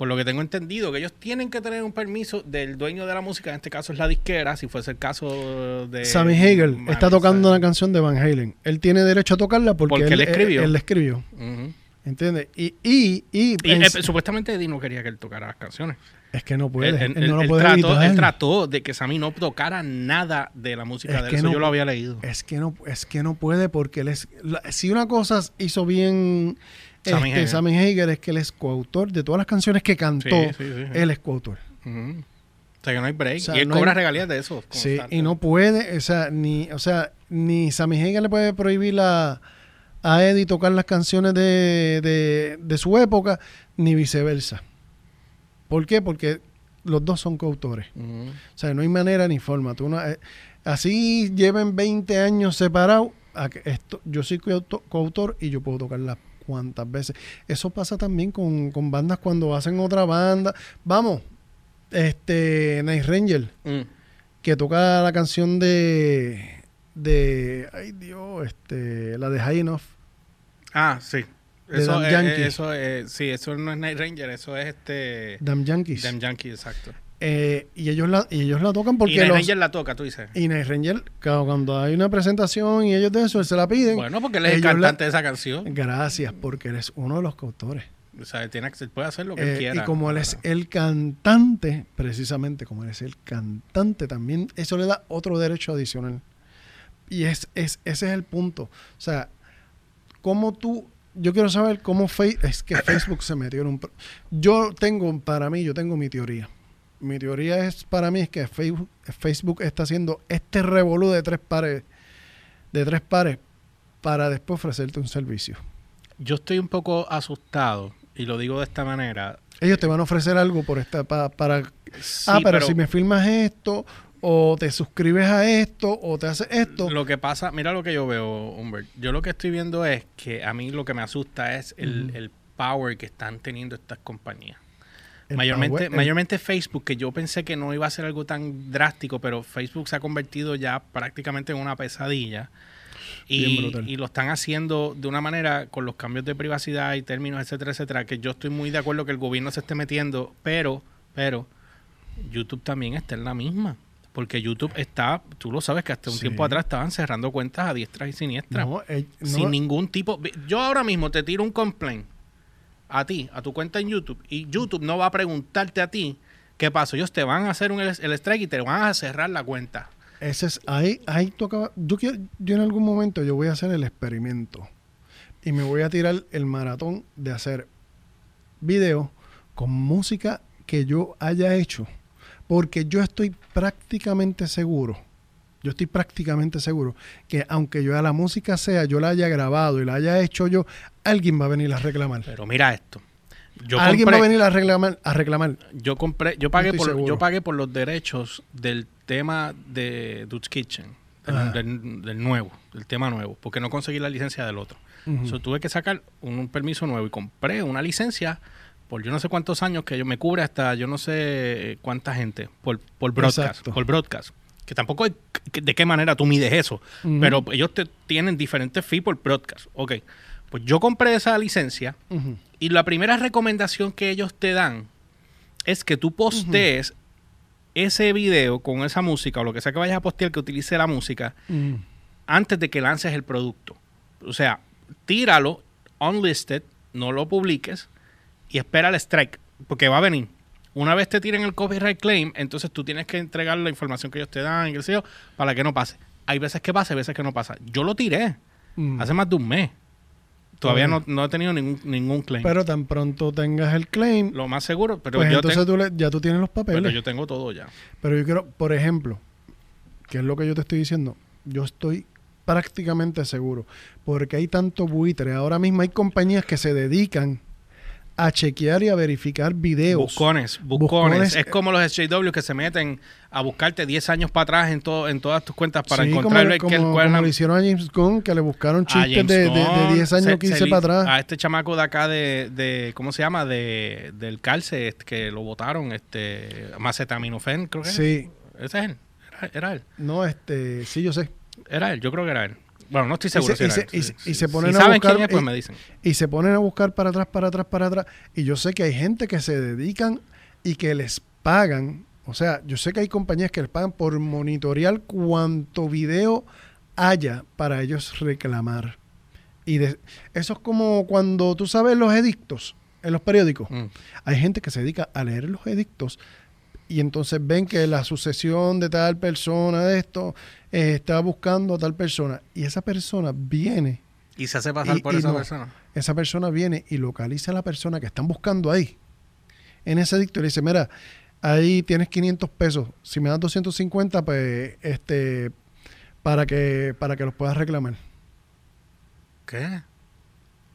por lo que tengo entendido, que ellos tienen que tener un permiso del dueño de la música, en este caso es la disquera, si fuese el caso de... Sammy Hagel está tocando una canción de Van Halen. Él tiene derecho a tocarla porque, Porque él escribió. Él, la escribió. Ujú. ¿Entiendes? Y, y, y, Y en- eh, supuestamente Eddie no quería que él tocara las canciones. es que no puede. Él, Él, él- no lo él puede trató, evitar. él trató de que Sammy no tocara nada de la música Es de él. Eso no- yo lo había leído. Es que no, es que no puede porque él es. la- si una cosa hizo bien Sammy este. Sammy Hagar es que él es coautor de todas las canciones que cantó. Sí, sí. Él es coautor. O sea que no hay break. O sea, y él no cobra hay- regalías de eso. Sí, y no puede, o sea, ni, o sea, ni Sammy Hagar le puede prohibir a, a Eddie tocar las canciones de, de, de su época, ni viceversa. ¿Por qué? Porque los dos son coautores. O sea, no hay manera ni forma. Tú no- eh, así lleven 20 años separados. yo soy coauto- coautor y yo puedo tocarla cuantas veces. Eso pasa también con, con bandas cuando hacen otra banda. Vamos, este Night Ranger, Mm. que toca la canción de. de. Ay Dios, este. La de High Enough. Ah, sí. Eso, es, Yankee. eso es, sí, eso no es Night Ranger, eso es este... Damn Yankees. Damn Yankee, exacto. Eh, y, ellos la, y ellos la tocan y porque Night los. Ranger la toca, tú dices. Y Night Ranger, claro, cuando hay una presentación y ellos de eso, se la piden. Bueno, porque él es el la- cantante de esa canción. Gracias, porque él es uno de los coautores. O sea, tiene, puede hacer lo que Eh, quiera. y como él es el cantante, precisamente como él es el cantante, también eso le da otro derecho adicional. Y es, es, ese es el punto. O sea, cómo tú, yo quiero saber cómo Fe- es que Facebook se metió en un... Yo tengo, para mí, yo tengo mi teoría. Mi teoría es, para mí, es que Facebook, Facebook está haciendo este revolú de tres pares, de tres pares, para después ofrecerte un servicio. Yo estoy un poco asustado, y lo digo de esta manera. Ellos te van a ofrecer algo por esta pa- para Sí, ah, pero, si me filmas esto, o te suscribes a esto, o te haces esto. Lo que pasa, mira lo que yo veo, Humbert. Yo lo que estoy viendo es que a mí lo que me asusta es el, el power que están teniendo estas compañías. Mayormente, el- mayormente Facebook, que yo pensé que no iba a ser algo tan drástico, pero Facebook se ha convertido ya prácticamente en una pesadilla. Y, y lo están haciendo de una manera con los cambios de privacidad y términos, etcétera, etcétera, que yo estoy muy de acuerdo que el gobierno se esté metiendo, pero, pero, YouTube también está en la misma. Porque YouTube está, tú lo sabes que hasta un Sí. tiempo atrás estaban cerrando cuentas a diestras y siniestras. no, eh, no, sin ningún tipo. Yo ahora mismo te tiro un complaint a ti, a tu cuenta en YouTube, y YouTube no va a preguntarte a ti qué pasó. Ellos te van a hacer un, el, strike y te van a cerrar la cuenta. ese es ahí, ahí acabas- yo yo en algún momento yo voy a hacer el experimento y me voy a tirar el maratón de hacer videos con música que yo haya hecho, porque yo estoy prácticamente seguro. Yo estoy prácticamente seguro que aunque yo a la música sea, yo la haya grabado y la haya hecho yo, alguien va a venir a reclamar. Pero mira esto. Yo alguien compré, va a venir a reclamar, a reclamar. yo compré, yo pagué por, seguro. yo pagué por los derechos del tema de Dude's Kitchen, del, Ajá. del- del nuevo, del tema nuevo, porque no conseguí la licencia del otro. So, tuve que sacar un, un permiso nuevo y compré una licencia por yo no sé cuántos años que yo me cubre hasta yo no sé cuánta gente por, por broadcast, Exacto. por broadcast. Que tampoco hay de qué manera tú mides eso, pero ellos te tienen diferentes fees por broadcast. Ok, pues yo compré esa licencia y la primera recomendación que ellos te dan es que tú postees ese video con esa música o lo que sea que vayas a postear que utilice la música antes de que lances el producto. O sea, tíralo unlisted, no lo publiques y espera el strike, porque va a venir. Una vez te tiren el copyright claim, entonces tú tienes que entregar la información que ellos te dan, qué sé yo, para que no pase. Hay veces que pasa, hay veces que no pasa. Yo lo tiré Ujú. hace más de un mes. Todavía no, no he tenido ningún, ningún claim. Pero tan pronto tengas el claim, lo más seguro, pero, pues yo, entonces tengo, tú le- ya tú tienes los papeles. pero yo tengo todo ya. Pero yo quiero, por ejemplo, que es lo que yo te estoy diciendo, yo estoy prácticamente seguro, porque hay tanto buitre. Ahora mismo hay compañías que se dedican a chequear y a verificar videos. Buscones, buscones. Es como los SJW que se meten a buscarte 10 años para atrás en todo, en todas tus cuentas para Sí, encontrarle como, que el como- le hicieron a James Gunn, que le buscaron a chistes de, de, de Gunn, 10 años, se- 15 se le- para atrás. A este chamaco de acá de, de ¿cómo se llama? De, del calce, este, que lo votaron, este, Macetaminofen, creo que es. Sí, Ese es él. Era, era él. no, este, sí, yo sé. Era él, yo creo que era él. Bueno, no estoy seguro se- si y se- y se- si ponen a saben buscar- quién es, pues me dicen. Y se ponen a buscar para atrás, para atrás, para atrás. Y yo sé que hay gente que se dedican y que les pagan. O sea, yo sé que hay compañías que les pagan por monitorear cuánto video haya para ellos reclamar. Y de- eso es como cuando tú sabes los edictos en los periódicos. Mm. Hay gente que se dedica a leer los edictos y entonces ven que la sucesión de tal persona de esto eh, está buscando a tal persona y esa persona viene, Y se hace pasar Y- por y esa no. persona. esa persona viene y localiza a la persona que están buscando ahí en ese edicto y le dice, mira, ahí tienes 500 pesos, si me das 250 pues este para que para que los puedas reclamar. ¿Qué?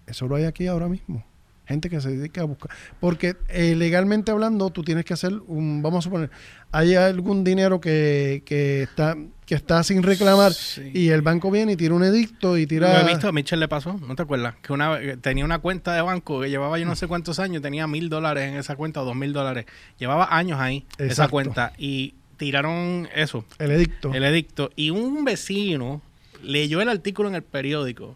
Eso lo hay aquí ahora mismo. Gente que se dedica a buscar. Porque eh, legalmente hablando, tú tienes que hacer un, vamos a suponer, hay algún dinero que, que está que está sin reclamar Sí. y el banco viene y tira un edicto y tira... Lo he visto, a Mitchell le pasó, ¿no te acuerdas? Que una vez- tenía una cuenta de banco que llevaba yo no sé cuántos años, tenía mil dólares en esa cuenta o dos mil dólares. Llevaba años ahí esa cuenta y tiraron eso, El edicto. el edicto. Y un vecino leyó el artículo en el periódico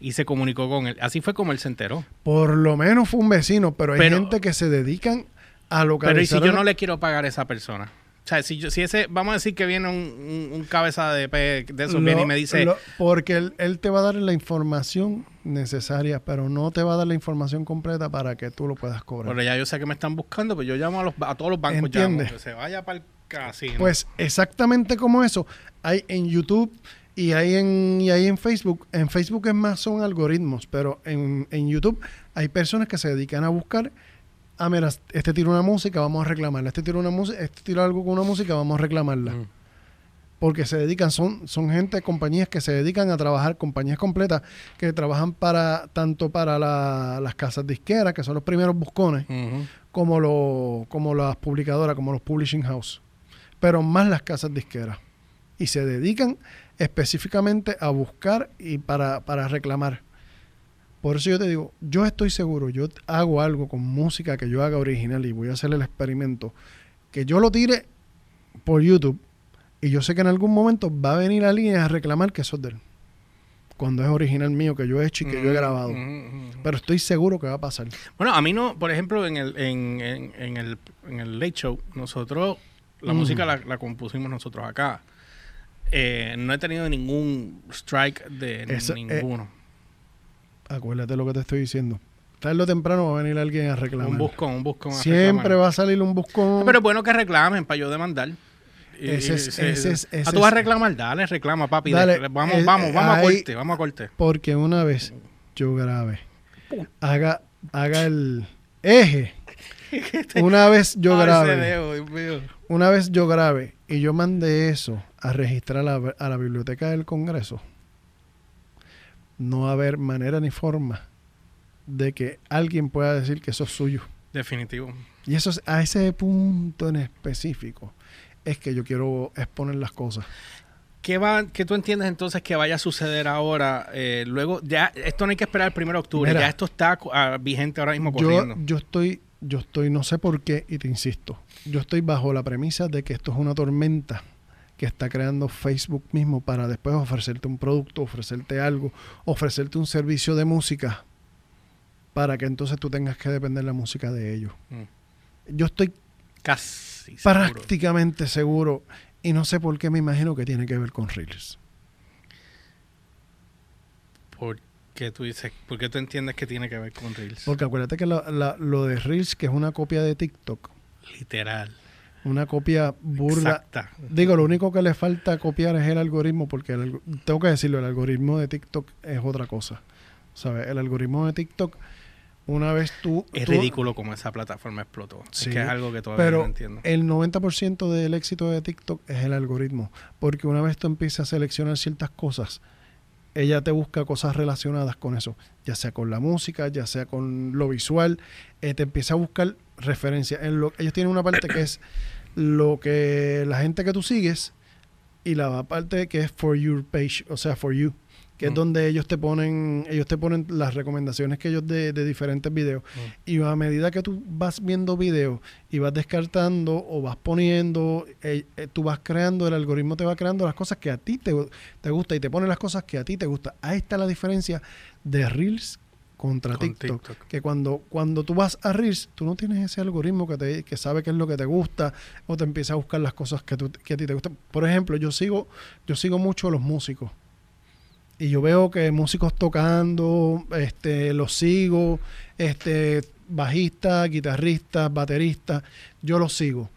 y se comunicó con él. Así fue como él se enteró. Por lo menos fue un vecino, pero hay Pero- gente que se dedican a Pero localizar... ¿y si yo no le quiero pagar a esa persona? O sea, si, yo, si ese, vamos a decir que viene un, un- un cabeza de pe- de esos, viene y Lo- me dice, lo- porque él, él te va a dar la información necesaria, pero no te va a dar la información completa para que tú lo puedas cobrar. Pero ya yo sé que me están buscando, pues yo llamo a, los, a todos los bancos, Entiende. llamo, que se vaya para el casino. Pues exactamente como eso, hay en YouTube y hay en, y hay en Facebook. En Facebook es más son algoritmos, pero en, en YouTube hay personas que se dedican a buscar. Ah, mira, este tira una música, vamos a reclamarla. Este tira una música, este tira algo con una música, vamos a reclamarla. Mm. Porque se dedican, son, son gente, compañías que se dedican a trabajar, compañías completas que trabajan para tanto para la- las casas disqueras, que son los primeros buscones, como, lo, como las publicadoras, como los publishing house, pero más las casas disqueras. Y se dedican específicamente a buscar y para, para reclamar. Por eso yo te digo, yo estoy seguro, yo hago algo con música que yo haga original y voy a hacer el experimento, que yo lo tire por YouTube y yo sé que en algún momento va a venir alguien a reclamar que eso es de él. Cuando es original mío, que yo he hecho y que yo he grabado. Ujú, ujú. Pero estoy seguro que va a pasar. Bueno, a mí no, por ejemplo, en el, en, en- en el, en el Late Show, nosotros, la Mm. música la, la compusimos nosotros acá. Eh, no he tenido ningún strike de Eso, eh, ninguno. Acuérdate lo que te estoy diciendo. Tarde o temprano va a venir alguien a reclamar. un buscón, un buscón. a Siempre reclamar. va a salir un buscón. Ah, Pero es bueno que reclamen para yo demandar. Ese es- ese ah, tú vas a reclamar, dale, reclama, papi. Dale, vamos, eh, vamos, vamos a corte, vamos a corte. Porque una vez yo grabe, haga, haga el eje. Una vez yo mío. una vez yo grabe y yo mandé eso a registrar a la, a la biblioteca del Congreso, no va a haber manera ni forma de que alguien pueda decir que eso es suyo. Definitivo. Y eso es a ese punto en específico es que yo quiero exponer las cosas. ¿Qué, va, ¿Qué tú entiendes entonces que vaya a suceder ahora? Eh, luego, ya, esto no hay que esperar el 1 de octubre, Mira. ya esto está ah, vigente ahora mismo Yo, corriendo. yo estoy, yo estoy, no sé por qué, y te insisto, yo estoy bajo la premisa de que esto es una tormenta que está creando Facebook mismo para después ofrecerte un producto, ofrecerte algo, ofrecerte un servicio de música para que entonces tú tengas que depender de la música de ellos. Mm. Yo estoy Casi seguro. prácticamente seguro y no sé por qué me imagino que tiene que ver con Reels. ¿Por qué tú dices? ¿Por qué tú entiendes que tiene que ver con Reels? Porque acuérdate que la- la- lo de Reels, que es una copia de TikTok, Literal. una copia burda. Exacta. Digo, lo único que le falta copiar es el algoritmo, porque el tengo que decirlo, el algoritmo de TikTok es otra cosa. ¿Sabes? El algoritmo de TikTok, una vez tú... Es tú- ridículo como esa plataforma explotó. Sí, es que es algo que todavía Pero no entiendo. el 90% del éxito de TikTok es el algoritmo. Porque una vez tú empiezas a seleccionar ciertas cosas, ella te busca cosas relacionadas con eso, ya sea con la música, ya sea con lo visual, eh, te empieza a buscar referencias. En lo, ellos tienen una parte que es lo que la gente que tú sigues y la parte que es for your page, o sea, for you que es Mm. donde ellos te ponen ellos te ponen las recomendaciones que ellos de, de diferentes videos Mm. y a medida que tú vas viendo videos y vas descartando o vas poniendo eh, eh, tú vas creando el algoritmo te va creando las cosas que a ti te, te gusta y te pone las cosas que a ti te gusta ahí está la diferencia de reels contra Con TikTok, TikTok. que cuando cuando tú vas a reels tú no tienes ese algoritmo que te que sabe qué es lo que te gusta o te empieza a buscar las cosas que, tú- que a ti te gustan por ejemplo yo sigo yo sigo mucho a los músicos y yo veo que músicos tocando, este, los sigo, este, bajistas, guitarristas, bateristas, yo los sigo.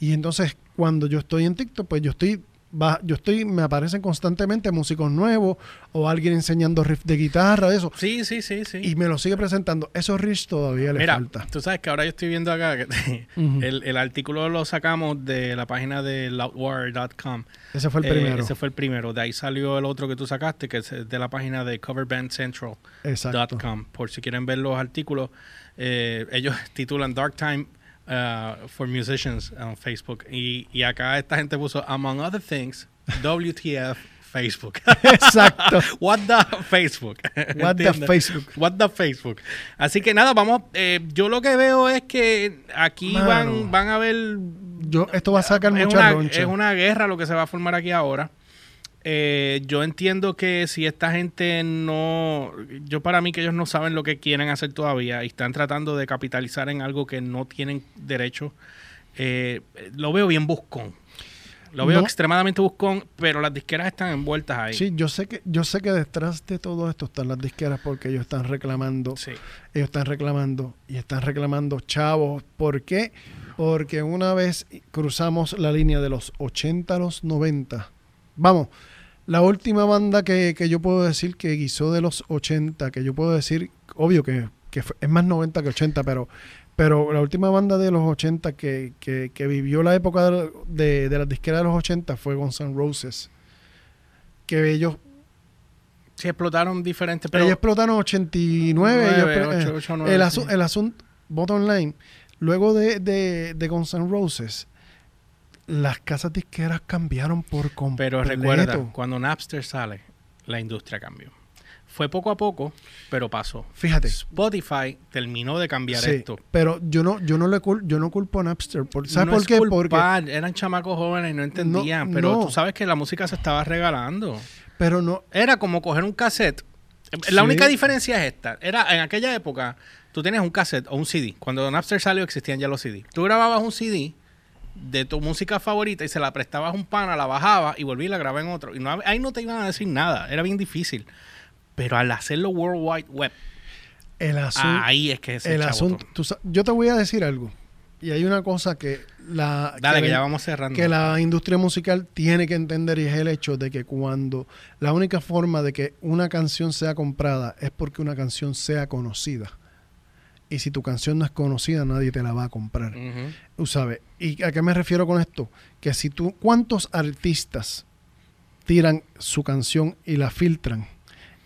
Y entonces cuando yo estoy en TikTok, pues yo estoy, va- yo estoy, me aparecen constantemente músicos nuevos o alguien enseñando riff de guitarra, eso, Sí, sí, sí, sí. y me lo sigue presentando. Esos riffs todavía le falta. tú sabes que ahora yo estoy viendo acá que el, el artículo lo sacamos de la página de loudwire.com. Ese fue el Eh, primero. ese fue el primero. De ahí salió el otro que tú sacaste, que es de la página de coverbandcentral.com. Por si quieren ver los artículos, eh, ellos titulan Dark Time uh, for Musicians en Facebook. Y, y acá esta gente puso, among other things, WTF Facebook. Exacto. What the Facebook. What the ¿Entiendes? Facebook. What the Facebook. Así que nada, vamos. eh, yo lo que veo es que aquí Mano. van, van a ver. Yo, esto va a sacar mucha una, es una guerra lo que se va a formar aquí ahora. Eh, yo entiendo que si esta gente no. Yo para mí que ellos no saben lo que quieren hacer todavía y están tratando de capitalizar en algo que no tienen derecho. eh, lo veo bien buscón. Lo veo No. extremadamente buscón, pero las disqueras están envueltas ahí. Sí, yo sé que yo sé que detrás de todo esto están las disqueras porque ellos están reclamando Sí. ellos están reclamando y están reclamando chavos. ¿Por qué? Porque una vez cruzamos la línea de los 80 a los 90. Vamos, la última banda que, que yo puedo decir que guisó de los 80, que yo puedo decir, obvio que, que es más 90 que 80, pero, pero la última banda de los 80 que, que, que vivió la época de, de, de las disqueras de los 80 fue Guns N' Roses. Que ellos, Sí, explotaron diferentes, pero ellos explotaron 89. ellos Nueve, explo- ocho, eh, ocho, nueve, el, sí. asu- el asunto, bottom line, luego de, de, de Guns N' Roses, las casas disqueras cambiaron por completo. Pero recuerda, cuando Napster sale, la industria cambió. Fue poco a poco, pero pasó. Fíjate. Spotify terminó de cambiar Sí, esto. pero yo no, yo no le cul- yo no culpo a Napster. Por, ¿Sabes no por es qué? Porque, culpar, eran chamacos jóvenes y no entendían, No, pero no. tú sabes que la música se estaba regalando. pero no, Era como coger un cassette. Sí. La única diferencia es esta. Era en aquella época, tú tenías un cassette o un CD. Cuando Napster salió existían ya los CD. Tú grababas un CD de tu música favorita y se la prestabas a un pana, la bajabas y volví y la grababa en otro. Y no, ahí no te iban a decir nada. Era bien difícil. Pero al hacerlo World Wide Web, el asunto. ahí es que se el asunto tú yo te voy a decir algo. Y hay una cosa que la. Dale, que ya vamos cerrando. que la industria musical tiene que entender y es el hecho de que cuando la única forma de que una canción sea comprada es porque una canción sea conocida. Y si tu canción no es conocida, nadie te la va a comprar. Ujú. Tú sabes. ¿Y a qué me refiero con esto? Que si tú, ¿cuántos artistas tiran su canción y la filtran?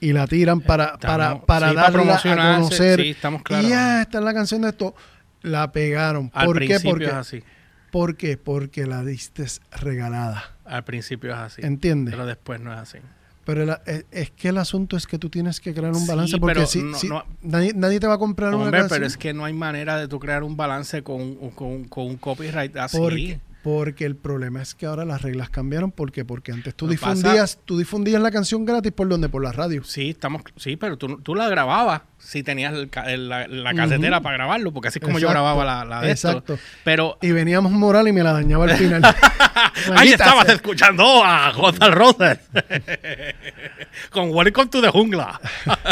Y la tiran para, para, Estamos- para sí, para darla a conocer. sí, estamos claros. Y ya, esta es la canción de esto. La pegaron. Al ¿Por qué? Porque, es así. ¿Por qué? Porque la diste regalada. Al principio es así. ¿Entiendes? Pero después no es así. Pero el- es, es que el asunto es que tú tienes que crear un Sí, balance porque pero si, no- si- no- nadie, nadie te va a comprar una Hombre, canción. pero es que no hay manera de tú crear un balance con, con, con un copyright así. Porque, porque el problema es que ahora las reglas cambiaron. ¿Por qué? Porque antes tú Lo pasa- difundías, tú difundías la canción gratis por donde, por la radio. Sí, estamos, sí, pero tú, tú la grababas si tenías el ca- el- la, la casetera para grabarlo, porque así es como yo grababa la, la de esto. exacto. Pero Y veníamos moral y me la dañaba al final. ahí estabas sea. escuchando a Gonzalo Roses con Welcome to the Jungla.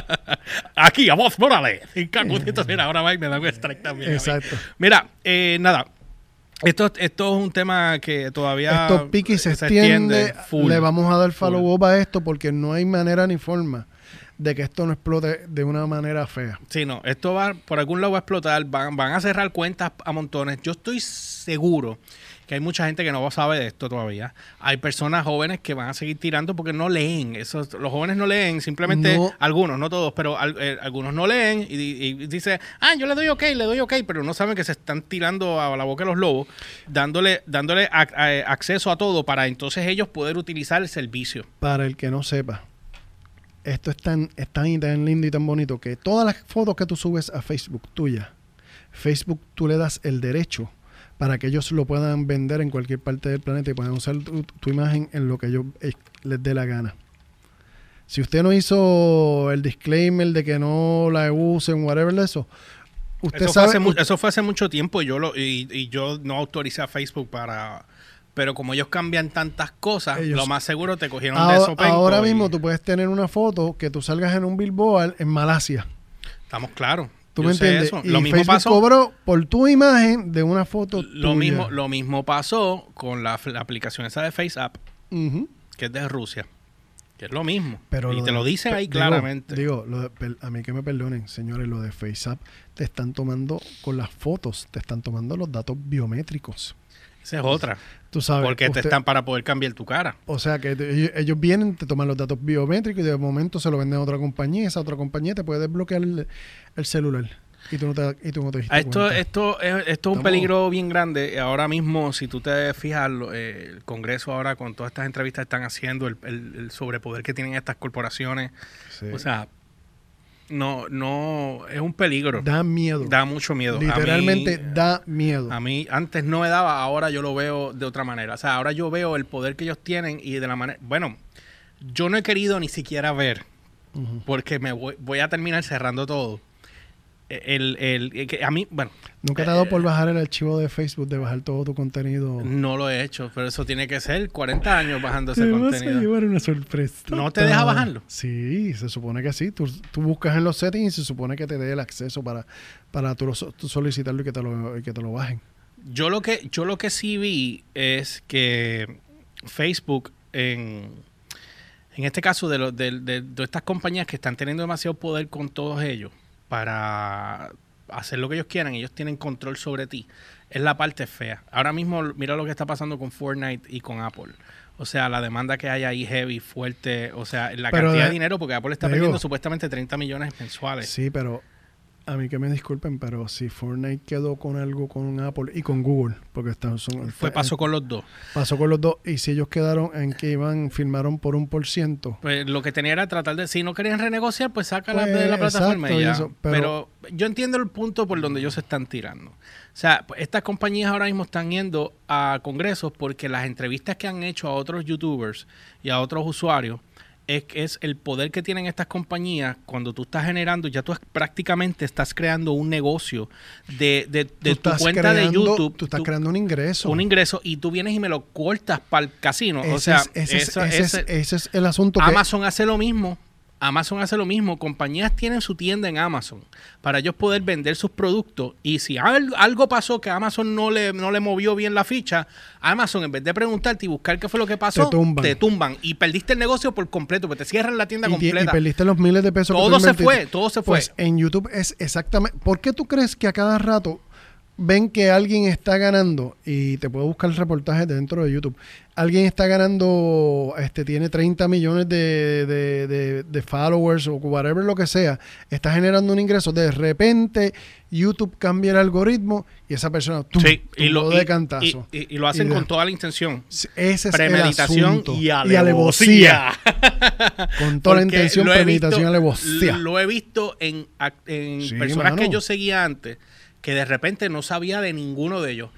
Aquí a voz Morales. Cacutitos, mira, ahora va y me da un strike también. Exacto. Mira, eh, nada. Esto, esto es un tema que todavía Esto pique y se, extiende. full. Le vamos a dar Full. follow up a esto porque no hay manera ni forma de que esto no explote de una manera fea. Sí, no, esto va, por algún lado va a explotar, van, van a cerrar cuentas a montones. Yo estoy seguro que hay mucha gente que no sabe de esto todavía. Hay personas jóvenes que van a seguir tirando porque no leen. Eso, los jóvenes no leen, simplemente No. algunos, no todos, pero al- eh, algunos no leen y, y dice, ah, yo le doy ok, le doy ok, pero no saben que se están tirando a la boca de los lobos, dándole, dándole a- acceso a todo para entonces ellos poder utilizar el servicio. Para el que no sepa, esto es tan, es tan tan lindo y tan bonito que todas las fotos que tú subes a Facebook tuya, Facebook tú le das el derecho para que ellos lo puedan vender en cualquier parte del planeta y puedan usar tu, tu imagen en lo que ellos eh, les dé la gana. Si usted no hizo el disclaimer de que no la usen, whatever de eso, usted Eso fue, sabe... hace mu- eso fue hace mucho tiempo y yo, lo, y, y yo no autoricé a Facebook para... Pero como ellos cambian tantas cosas, Ellos- lo más seguro te cogieron de ahora, eso. penco, ahora y mismo tú puedes tener una foto que tú salgas en un billboard en Malasia. Estamos claros. ¿Tú Yo me sé entiendes? eso. Y Lo mismo Facebook pasó. cobró por tu imagen de una foto Lo tuya. mismo, lo mismo pasó con la, la aplicación esa de FaceApp, que es de Rusia. Que es lo mismo. Pero y lo te de- lo dicen ahí digo- claramente. Digo, lo de- per- a mí que me perdonen, señores, lo de FaceApp te están tomando con las fotos, te están tomando los datos biométricos. Esa es otra. Tú sabes. Porque te están para poder cambiar tu cara. O sea que te- ellos, vienen, te toman los datos biométricos y de momento se lo venden a otra compañía. Esa otra compañía te puede desbloquear el, el celular. Y tú no te, y tú no te diste Ah, Esto, cuenta. esto, es, esto es un peligro bien grande. Ahora mismo, si tú te fijas, eh, el Congreso ahora con todas estas entrevistas están haciendo el, el- el sobrepoder que tienen estas corporaciones. Sí. O sea, no, no, es un peligro. da miedo. Da mucho miedo. Mí- Literalmente da miedo. A mí antes no me daba, ahora yo lo veo de otra manera. O sea, ahora yo veo el poder que ellos tienen y de la manera... Bueno, yo no he querido ni siquiera ver, porque me voy, voy a terminar cerrando todo. El, el, el que a mí, bueno, ¿Nunca te ha dado por bajar el archivo de Facebook, de bajar todo tu contenido? no lo he hecho, pero eso tiene que ser 40 años bajando ese vas a contenido. llevar una sorpresa. ¿No te deja bajarlo? Sí, se supone que sí. Tú, tú buscas en los settings y se supone que te dé el acceso para, para tú, tú solicitarlo y que te lo, y que te lo bajen. Yo lo que yo lo que sí vi es que Facebook en en este caso de, lo- de, de- de estas compañías que están teniendo demasiado poder con todos ellos para hacer lo que ellos quieran, ellos tienen control sobre ti. Es la parte fea. Ahora mismo mira lo que está pasando con Fortnite y con Apple. O sea, la demanda que hay ahí heavy, fuerte, o sea, la Pero cantidad de- de dinero, porque Apple está digo- perdiendo supuestamente 30 millones mensuales. Sí, pero a mí que me disculpen, pero si Fortnite quedó con algo con Apple y con Google, porque están, son, Fue pasó con los dos. pasó con los dos, y si ellos quedaron en que iban, firmaron por un por ciento, Pues lo que tenía era tratar de, si no querían renegociar, pues Pues, de la plataforma exacto, y y ya. eso, pero, pero- yo entiendo el punto por donde ellos se están tirando. O sea, pues, estas compañías ahora mismo están yendo a congresos porque las entrevistas que han hecho a otros youtubers y a otros usuarios es, es el poder que tienen estas compañías cuando tú estás generando, ya tú prácticamente estás creando un negocio de, de, de tu cuenta de YouTube. Tú estás tú- creando un ingreso. un ingreso y tú vienes y me lo cortas para el casino. Ese o sea, es- ese, es- eso- ese es, ese- ese es el asunto que... Amazon hace lo mismo. Amazon hace lo mismo. Compañías tienen su tienda en Amazon para ellos poder vender sus productos. Y si al- algo pasó que Amazon no le, no le movió bien la ficha, Amazon en vez de preguntarte y buscar qué fue lo que pasó, Te tumban. tumban. Y perdiste el negocio por completo, porque te cierran la tienda y, ti- y completa. perdiste los miles de pesos Todo se fue, todo se fue. Pues en YouTube es exactamente. ¿Por qué tú crees que a cada rato ven que alguien está ganando? Y te puedo buscar el reportaje dentro de YouTube. Alguien está ganando, este, tiene 30 millones de, de- de- de followers o whatever lo que sea. Está generando un ingreso. De repente, YouTube cambia el algoritmo y esa persona tum, Sí, y lo, de cantazo. y- y- y lo hacen Y con toda la intención. Ese es Premeditación y alevosía. Con toda la intención, premeditación y alevosía. Lo he visto en, en Sí, personas mano. que yo seguía antes que de repente no sabía de ninguno de ellos.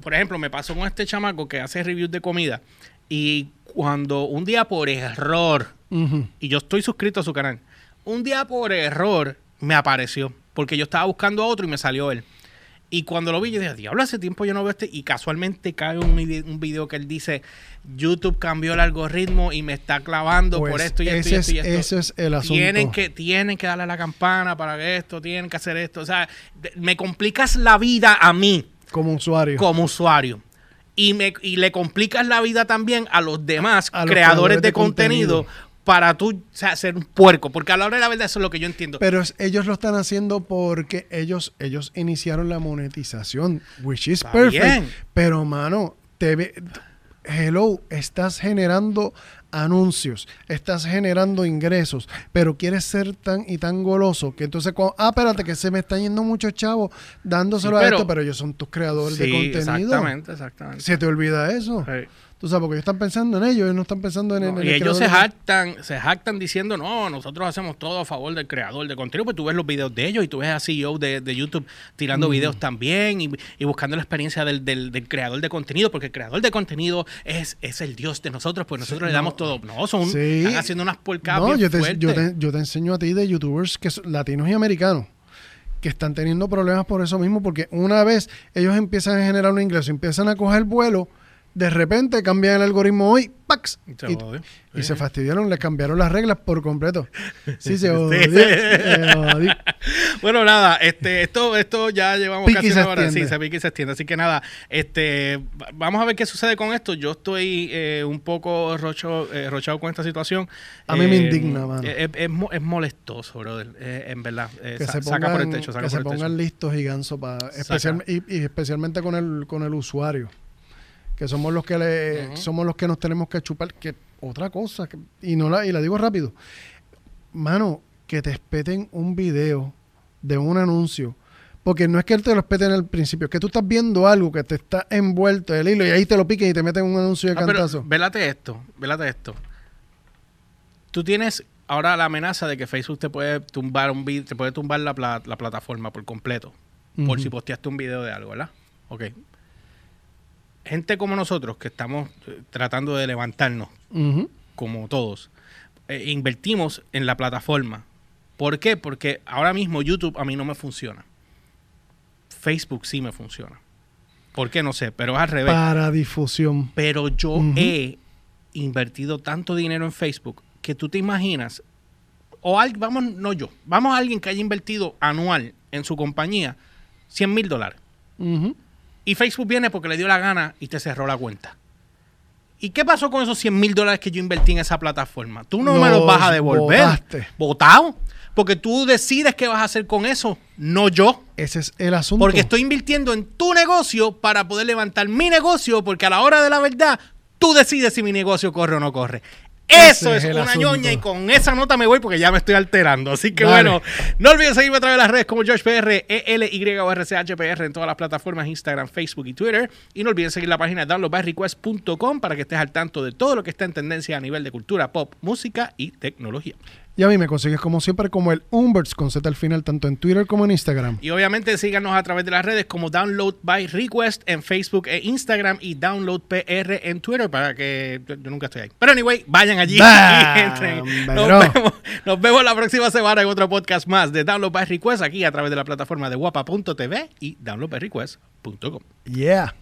Por ejemplo, me pasó con este chamaco que hace reviews de comida y cuando un día por error, y yo estoy suscrito a su canal, un día por error me apareció porque yo estaba buscando a otro y me salió él. Y cuando lo vi, yo dije, diablo, hace tiempo yo no veo este. Y casualmente cae un, un video que él dice, YouTube cambió el algoritmo y me está clavando por Pues esto y esto y esto y es- esto. ese es el asunto. Tienen que, tienen que darle a la campana para que esto, tienen que hacer esto. O sea, me complicas la vida a mí Como usuario. como usuario. Y, me, y le complicas la vida también a los demás A los creadores de, contenido, para tú o sea, ser un puerco. Porque a la hora de la verdad eso es lo que yo entiendo. Pero es- ellos lo están haciendo porque ellos, ellos iniciaron la monetización, which is Está perfect. bien. Pero, mano, te ve- hello, estás generando anuncios, estás generando ingresos, pero quieres ser tan y tan goloso que entonces, cuando, ah, espérate, que se me están yendo muchos chavos dándoselo Sí, a esto, pero ellos son tus creadores de contenido. exactamente, exactamente. Se te olvida eso. Sí. Tú sabes, porque ellos están pensando en ellos, ellos no están pensando en, en No, el y ellos se jactan, se jactan diciendo, no, nosotros hacemos todo a favor del creador de contenido, pues tú ves los videos de ellos y tú ves a CEO de, de YouTube tirando videos también y, y buscando la experiencia del, del- del creador de contenido, porque el creador de contenido es, es el dios de nosotros, pues nosotros le damos todo. No, son Sí. están haciendo unas porcadas No, yo te, yo, te, yo te enseño a ti de youtubers que son latinos y americanos que están teniendo problemas por eso mismo, porque una vez ellos empiezan a generar un ingreso, empiezan a coger vuelo, de repente cambian el algoritmo hoy, ¡pax! Y se Y, y se fastidiaron, les cambiaron las reglas por completo. Sí, se Sí. odió, se odió. Bueno, nada, este, esto, esto ya llevamos Pique casi una hora. Sí, se pique y se extiende. Así que nada, este, va- vamos a ver qué sucede con esto. Yo estoy eh, un poco rocho, eh, rochado con esta situación. A mí me Eh, indigna, mano. Es, es mo- es molestoso, brother. eh, en verdad. Eh, que sa- se saca por el pongan, techo, saca que se el pongan techo. listos y ganso para especial, y, y especialmente con el con el usuario que somos los que le somos los que nos tenemos que chupar que otra cosa que- y no la y la digo rápido mano que te espeten un video de un anuncio porque no es que él te lo espeten al principio, es que tú estás viendo algo que te está envuelto el hilo y ahí te lo piquen y te meten un anuncio de Ah, pero cantazo. vélate esto, vélate esto. Tú tienes ahora la amenaza de que Facebook te puede tumbar un te puede tumbar la, pla- la plataforma por completo. Por si posteaste un video de algo, ¿verdad? Ok. Gente como nosotros que estamos eh, tratando de levantarnos, como todos, eh, invertimos en la plataforma. ¿Por qué? Porque ahora mismo YouTube a mí no me funciona. Facebook sí me funciona. ¿Por qué? No sé, pero es al revés. Para difusión. Pero yo he invertido tanto dinero en Facebook que tú te imaginas, o al- vamos, no yo, vamos a alguien que haya invertido anual en su compañía 100 mil dólares. Y Facebook viene porque le dio la gana y te cerró la cuenta. ¿Y qué pasó con esos 100 mil dólares que yo invertí en esa plataforma? Tú no me los vas a devolver. botaste. Votado. Porque tú decides qué vas a hacer con eso, no yo. Ese es el asunto. Porque estoy invirtiendo en tu negocio para poder levantar mi negocio, porque a la hora de la verdad, tú decides si mi negocio corre o no corre. Eso es una asunto. ñoña y con esa nota me voy porque ya me estoy alterando. Así que Dale. bueno, no olviden seguirme a través de las redes como GeorgePR, ELY o RCHPR en todas las plataformas Instagram, Facebook y Twitter. Y no olviden seguir la página downloadbyrequest.com para que estés al tanto de todo lo que está en tendencia a nivel de cultura, pop, música y tecnología. Y a mí me consigues como siempre como el Umberts con Z al final, tanto en Twitter como en Instagram. Y obviamente síganos a través de las redes como Download by Request en Facebook e Instagram y Download PR en Twitter para que yo yo nunca estoy ahí. Pero anyway, vayan allí Bah, y entren. Nos vemos, nos vemos la próxima semana en otro podcast más de Download by Request aquí a través de la plataforma de guapa.tv y downloadbyrequest.com. Yeah.